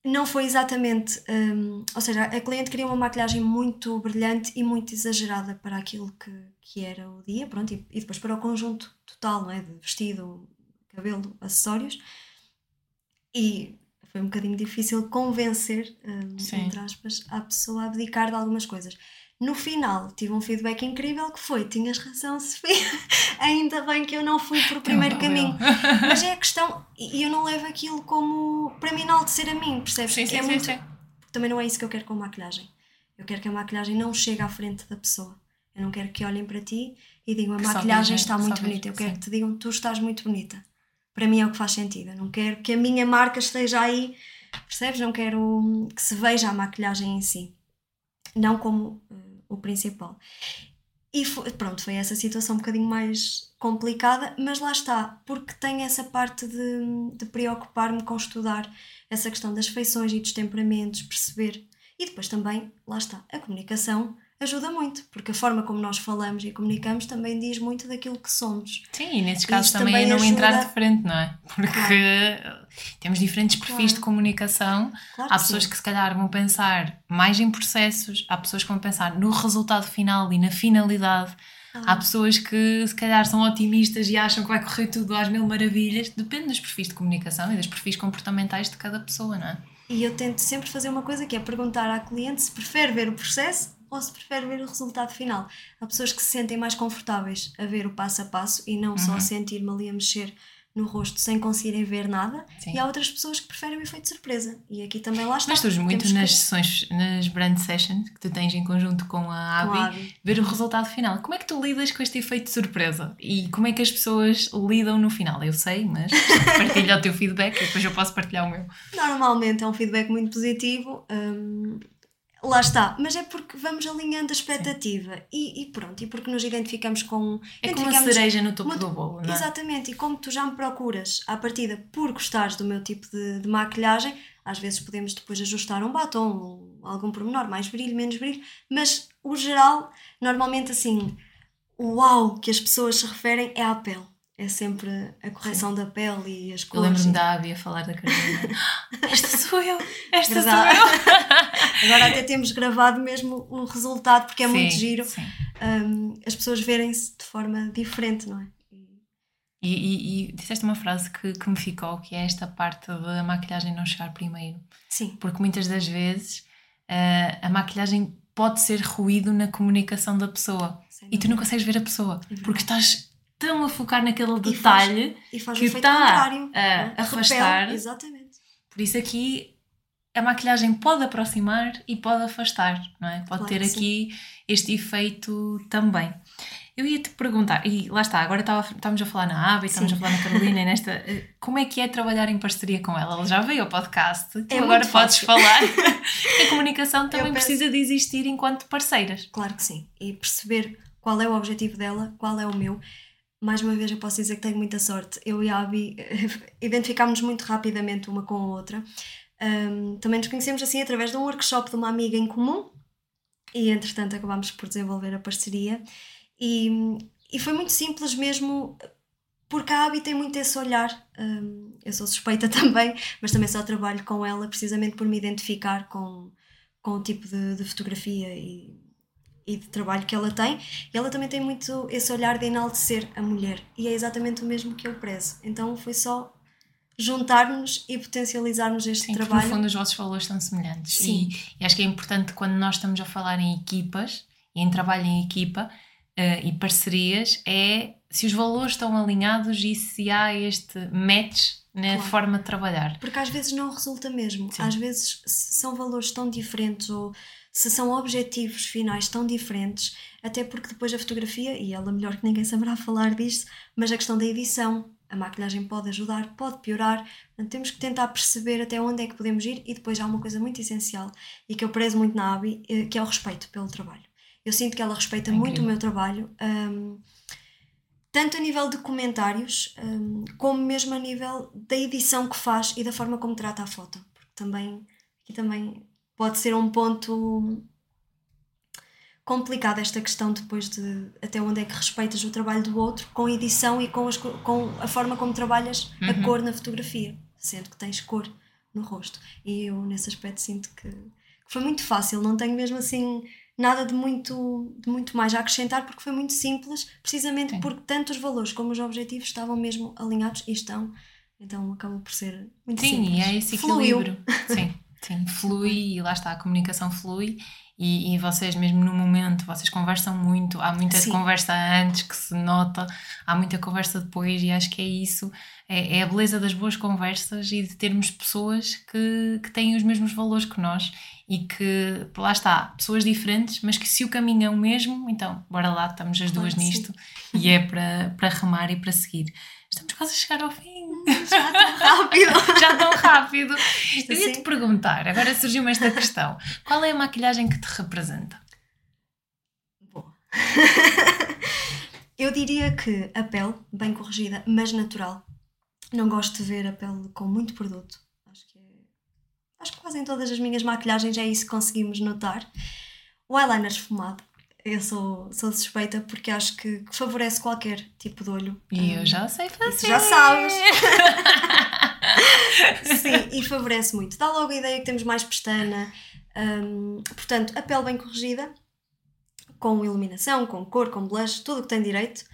não foi exatamente. Um, ou seja, a cliente queria uma maquilhagem muito brilhante e muito exagerada para aquilo que, que era o dia, pronto, e, e depois para o conjunto total, não é? De vestido, cabelo, acessórios. E foi um bocadinho difícil convencer, um, entre aspas, a pessoa a abdicar de algumas coisas. No final, tive um feedback incrível que foi: tinhas razão, Sofia, ainda bem que eu não fui por o primeiro caminho. Mas é a questão, e eu não levo aquilo como para mim enaltecer a mim, percebes? Sim, sim, é sim, muito, sim. Também não é isso que eu quero com a maquilhagem. Eu quero que a maquilhagem não chegue à frente da pessoa. Eu não quero que olhem para ti e digam a que maquilhagem está muito bonita. Eu quero sim. que te digam tu estás muito bonita. Para mim é o que faz sentido. Eu não quero que a minha marca esteja aí, percebes? Não quero que se veja a maquilhagem em si. Não como uh, o principal. E foi, pronto, foi essa situação um bocadinho mais complicada, mas lá está, porque tem essa parte de, de preocupar-me com estudar essa questão das feições e dos temperamentos, perceber. E depois também, lá está, a comunicação ajuda muito, porque a forma como nós falamos e comunicamos também diz muito daquilo que somos. Sim, e nesses casos também, também é não ajuda... entrar de frente, não é? Porque claro. temos diferentes perfis claro. de comunicação. Claro há pessoas sim. que se calhar vão pensar mais em processos, há pessoas que vão pensar no resultado final e na finalidade. Ah. Há pessoas que se calhar são otimistas e acham que vai correr tudo às mil maravilhas. Depende dos perfis de comunicação e dos perfis comportamentais de cada pessoa, não é? E eu tento sempre fazer uma coisa que é perguntar à cliente se prefere ver o processo ou se prefere ver o resultado final. Há pessoas que se sentem mais confortáveis a ver o passo a passo e não uhum. só sentir-me ali a mexer no rosto sem conseguirem ver nada Sim. e há outras pessoas que preferem o efeito surpresa e aqui também lá está. Mas tu muito nas que... sessões, nas brand sessions que tu tens em conjunto com a Abby, com a Abby, ver o resultado final. Como é que tu lidas com este efeito de surpresa e como é que as pessoas lidam no final? Eu sei, mas partilha o teu feedback e depois eu posso partilhar o meu. Normalmente é um feedback muito positivo. Hum, Lá está, mas é porque vamos alinhando a expectativa. E, e, pronto, e porque nos identificamos com. É como a cereja no topo do bolo, não é? Exatamente, e como tu já me procuras à partida por gostares do meu tipo de, de maquilhagem, às vezes podemos depois ajustar um batom, algum pormenor, mais brilho, menos brilho, mas o geral, normalmente assim, o uau que as pessoas se referem é à pele é sempre a correção Sim. da pele e as cores. Eu lembro-me da Abby a falar da Carolina. esta sou eu! Esta Verdade. sou eu! Agora até temos gravado mesmo o resultado porque é sim, muito giro um, as pessoas verem-se de forma diferente, não é? E, e, e, disseste uma frase que, que me ficou, que é esta parte da maquilhagem não chegar primeiro. Sim. Porque muitas das vezes uh, a maquilhagem pode ser ruído na comunicação da pessoa. E tu não consegues ver a pessoa. É porque estás tão a focar naquele detalhe e faz, e faz que está a, a afastar. Repel, exatamente. Por isso aqui a maquilhagem pode aproximar e pode afastar, não é? Pode claro ter aqui sim. este efeito também. Eu ia te perguntar, e lá está, agora estávamos a falar na Ava, estamos a falar na Carolina, e nesta. Eh, como é que é trabalhar em parceria com ela? Ela já veio ao podcast, tu é agora podes falar. a comunicação também penso... precisa de existir enquanto parceiras. Claro que sim. E perceber qual é o objetivo dela, qual é o meu. Mais uma vez, eu posso dizer que tenho muita sorte. Eu e a Abby identificámos muito rapidamente uma com a outra. Um, também nos conhecemos assim através de um workshop de uma amiga em comum e entretanto acabámos por desenvolver a parceria e, e foi muito simples mesmo porque a Abby tem muito esse olhar um, eu sou suspeita também mas também só trabalho com ela precisamente por me identificar com, com o tipo de, de fotografia e, e de trabalho que ela tem e ela também tem muito esse olhar de enaltecer a mulher e é exatamente o mesmo que eu prezo então foi só juntar-nos e potencializarmos este Sim, trabalho. no fundo os vossos valores são semelhantes. Sim. E, e, acho que é importante quando nós estamos a falar em equipas e em trabalho em equipa uh, e parcerias, é se os valores estão alinhados e se há este match na claro. forma de trabalhar. Porque às vezes não resulta mesmo. Sim. Às vezes são valores tão diferentes ou se são objetivos finais tão diferentes, até porque depois a fotografia, e ela melhor que ninguém saberá falar disso, mas a questão da edição, a maquilhagem pode ajudar, pode piorar, portanto, temos que tentar perceber até onde é que podemos ir e depois há uma coisa muito essencial e que eu prezo muito na ABI, eh, que é o respeito pelo trabalho. Eu sinto que ela respeita muito o meu trabalho, um, tanto a nível de comentários, um, como mesmo a nível da edição que faz e da forma como trata a foto, porque também, aqui também pode ser um ponto complicada esta questão depois de até onde é que respeitas o trabalho do outro com edição e com, as, com a forma como trabalhas uhum. a cor na fotografia, sendo que tens cor no rosto. E eu, nesse aspecto, sinto que, que foi muito fácil, não tenho mesmo assim nada de muito, de muito mais a acrescentar, porque foi muito simples, precisamente Sim. porque tanto os valores como os objetivos estavam mesmo alinhados e estão. Então acabou por ser muito Sim, simples. Sim, é esse equilíbrio. Sim, sim, flui e lá está, a comunicação flui e, e, vocês mesmo no momento, vocês conversam muito, há muita Sim. conversa antes que se nota, há muita conversa depois e acho que é isso, é, é, a beleza das boas conversas e de termos pessoas que, que têm os mesmos valores que nós e que, lá está, pessoas diferentes, mas que se o caminho é o mesmo, então bora lá, estamos as duas claro, nisto sim. e é para, para remar e para seguir. Estamos quase a chegar ao fim. Já tão rápido. Já tão rápido. Eu ia te perguntar, agora surgiu-me esta questão: qual é a maquilhagem que te representa? Boa. Eu diria que a pele, bem corrigida, mas natural. Não gosto de ver a pele com muito produto. Acho que, é... Acho que quase em todas as minhas maquilhagens é isso que conseguimos notar. O eyeliner esfumado eu sou, sou suspeita porque acho que, que favorece qualquer tipo de olho. E eu já sei fazer. Isso já sabes. Sim, e favorece muito. Dá logo a ideia que temos mais pestana. Um, portanto, a pele bem corrigida, com iluminação, com cor, com blush, tudo o que tem direito.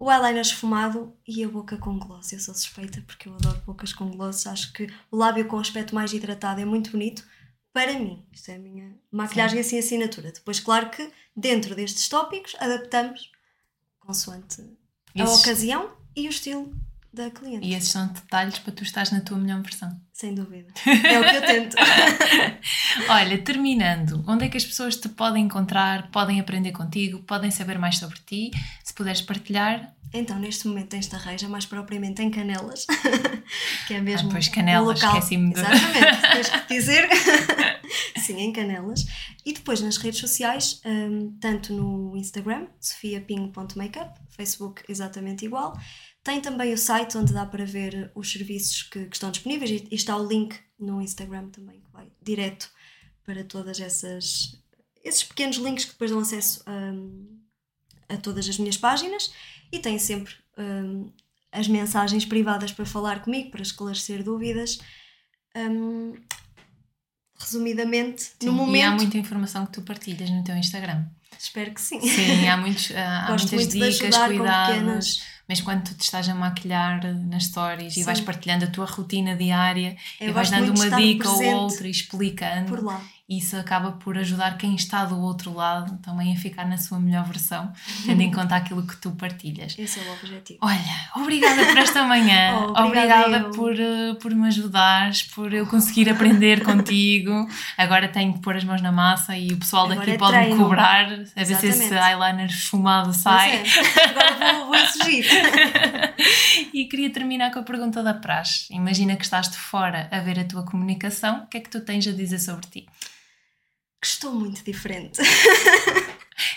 O eyeliner esfumado e a boca com gloss. Eu sou suspeita porque eu adoro bocas com gloss. Acho que o lábio com aspecto mais hidratado é muito bonito para mim. Isto é a minha maquilhagem Sim. assim assinatura. Depois, claro que dentro destes tópicos adaptamos consoante a ocasião e o estilo da cliente. E esses são detalhes para tu estás na tua melhor versão. Sem dúvida. É o que eu tento. Olha, terminando, onde é que as pessoas te podem encontrar, podem aprender contigo, podem saber mais sobre ti? Se puderes partilhar, então, neste momento, esta reja, mais propriamente em Canelas, que é mesmo. Ah, pois, Canelas, esqueci-me de. Exatamente, tens que dizer. Sim, em Canelas. E depois nas redes sociais, um, tanto no Instagram, sofiaping.makeup, Facebook exatamente igual. Tem também o site onde dá para ver os serviços que, que estão disponíveis e, e está o link no Instagram também, que vai direto para todas essas. esses pequenos links que depois dão acesso um, a todas as minhas páginas e tem sempre um, as mensagens privadas para falar comigo, para esclarecer dúvidas. Um, resumidamente, sim, no momento. E há muita informação que tu partilhas no teu Instagram. Espero que sim. Sim, há, muitos, há muitas dicas, cuidados, mas quando tu te estás a maquilhar nas stories Sim. e vais partilhando a tua rotina diária Eu e vais dando uma dica ou outra e explicando, Por lá. Isso acaba por ajudar quem está do outro lado também a ficar na sua melhor versão, tendo em conta aquilo que tu partilhas. Esse é o objetivo. Olha, obrigada por esta manhã, Oh, obrigada obrigada por, eh, por me ajudares, por eu conseguir aprender contigo. Agora tenho que pôr as mãos na massa e o pessoal Agora daqui pode me cobrar, a ver se esse eyeliner esfumado sai. é. Agora vou, vou exigir. E queria terminar com a pergunta da praxe. Imagina que estás de fora a ver a tua comunicação, o que é que tu tens a dizer sobre ti? Que estou muito diferente.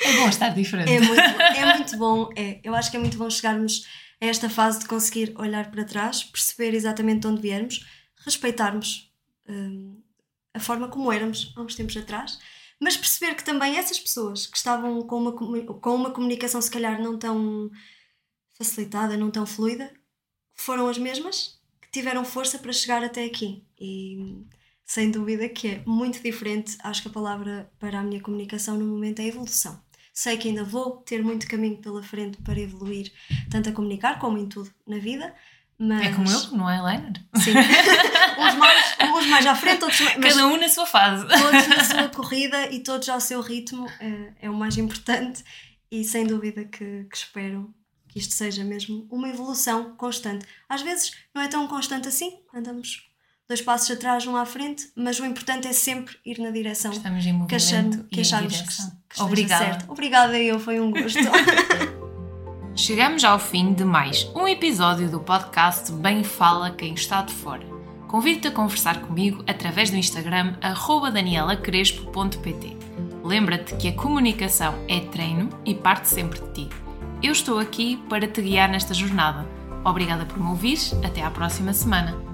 É bom estar diferente. É muito, é muito bom. É. Eu acho que é muito bom chegarmos a esta fase de conseguir olhar para trás, perceber exatamente de onde viermos, respeitarmos hum, a forma como éramos há uns tempos atrás, mas perceber que também essas pessoas que estavam com uma, com uma comunicação se calhar não tão facilitada, não tão fluida, foram as mesmas que tiveram força para chegar até aqui. E sem dúvida que é muito diferente. Acho que a palavra para a minha comunicação no momento é evolução. Sei que ainda vou ter muito caminho pela frente para evoluir, tanto a comunicar como em tudo na vida. Mas... É como eu, no eyeliner. Sim. uns, mais, uns mais à frente, outros mais. Cada um na sua fase. todos na sua corrida e todos ao seu ritmo é, é o mais importante. E sem dúvida que, que espero que isto seja mesmo uma evolução constante. Às vezes não é tão constante assim, andamos dois passos atrás, um à frente, mas o importante é sempre ir na direção Estamos em que achamos movimento que, achamos que, que Obrigada. certo. Obrigada, eu, foi um gosto. Chegamos ao fim de mais um episódio do podcast Bem Fala Quem Está de Fora. Convido-te a conversar comigo através do Instagram danielacrespo.pt. Lembra-te que a comunicação é treino e parte sempre de ti. Eu estou aqui para te guiar nesta jornada. Obrigada por me ouvir. Até à próxima semana.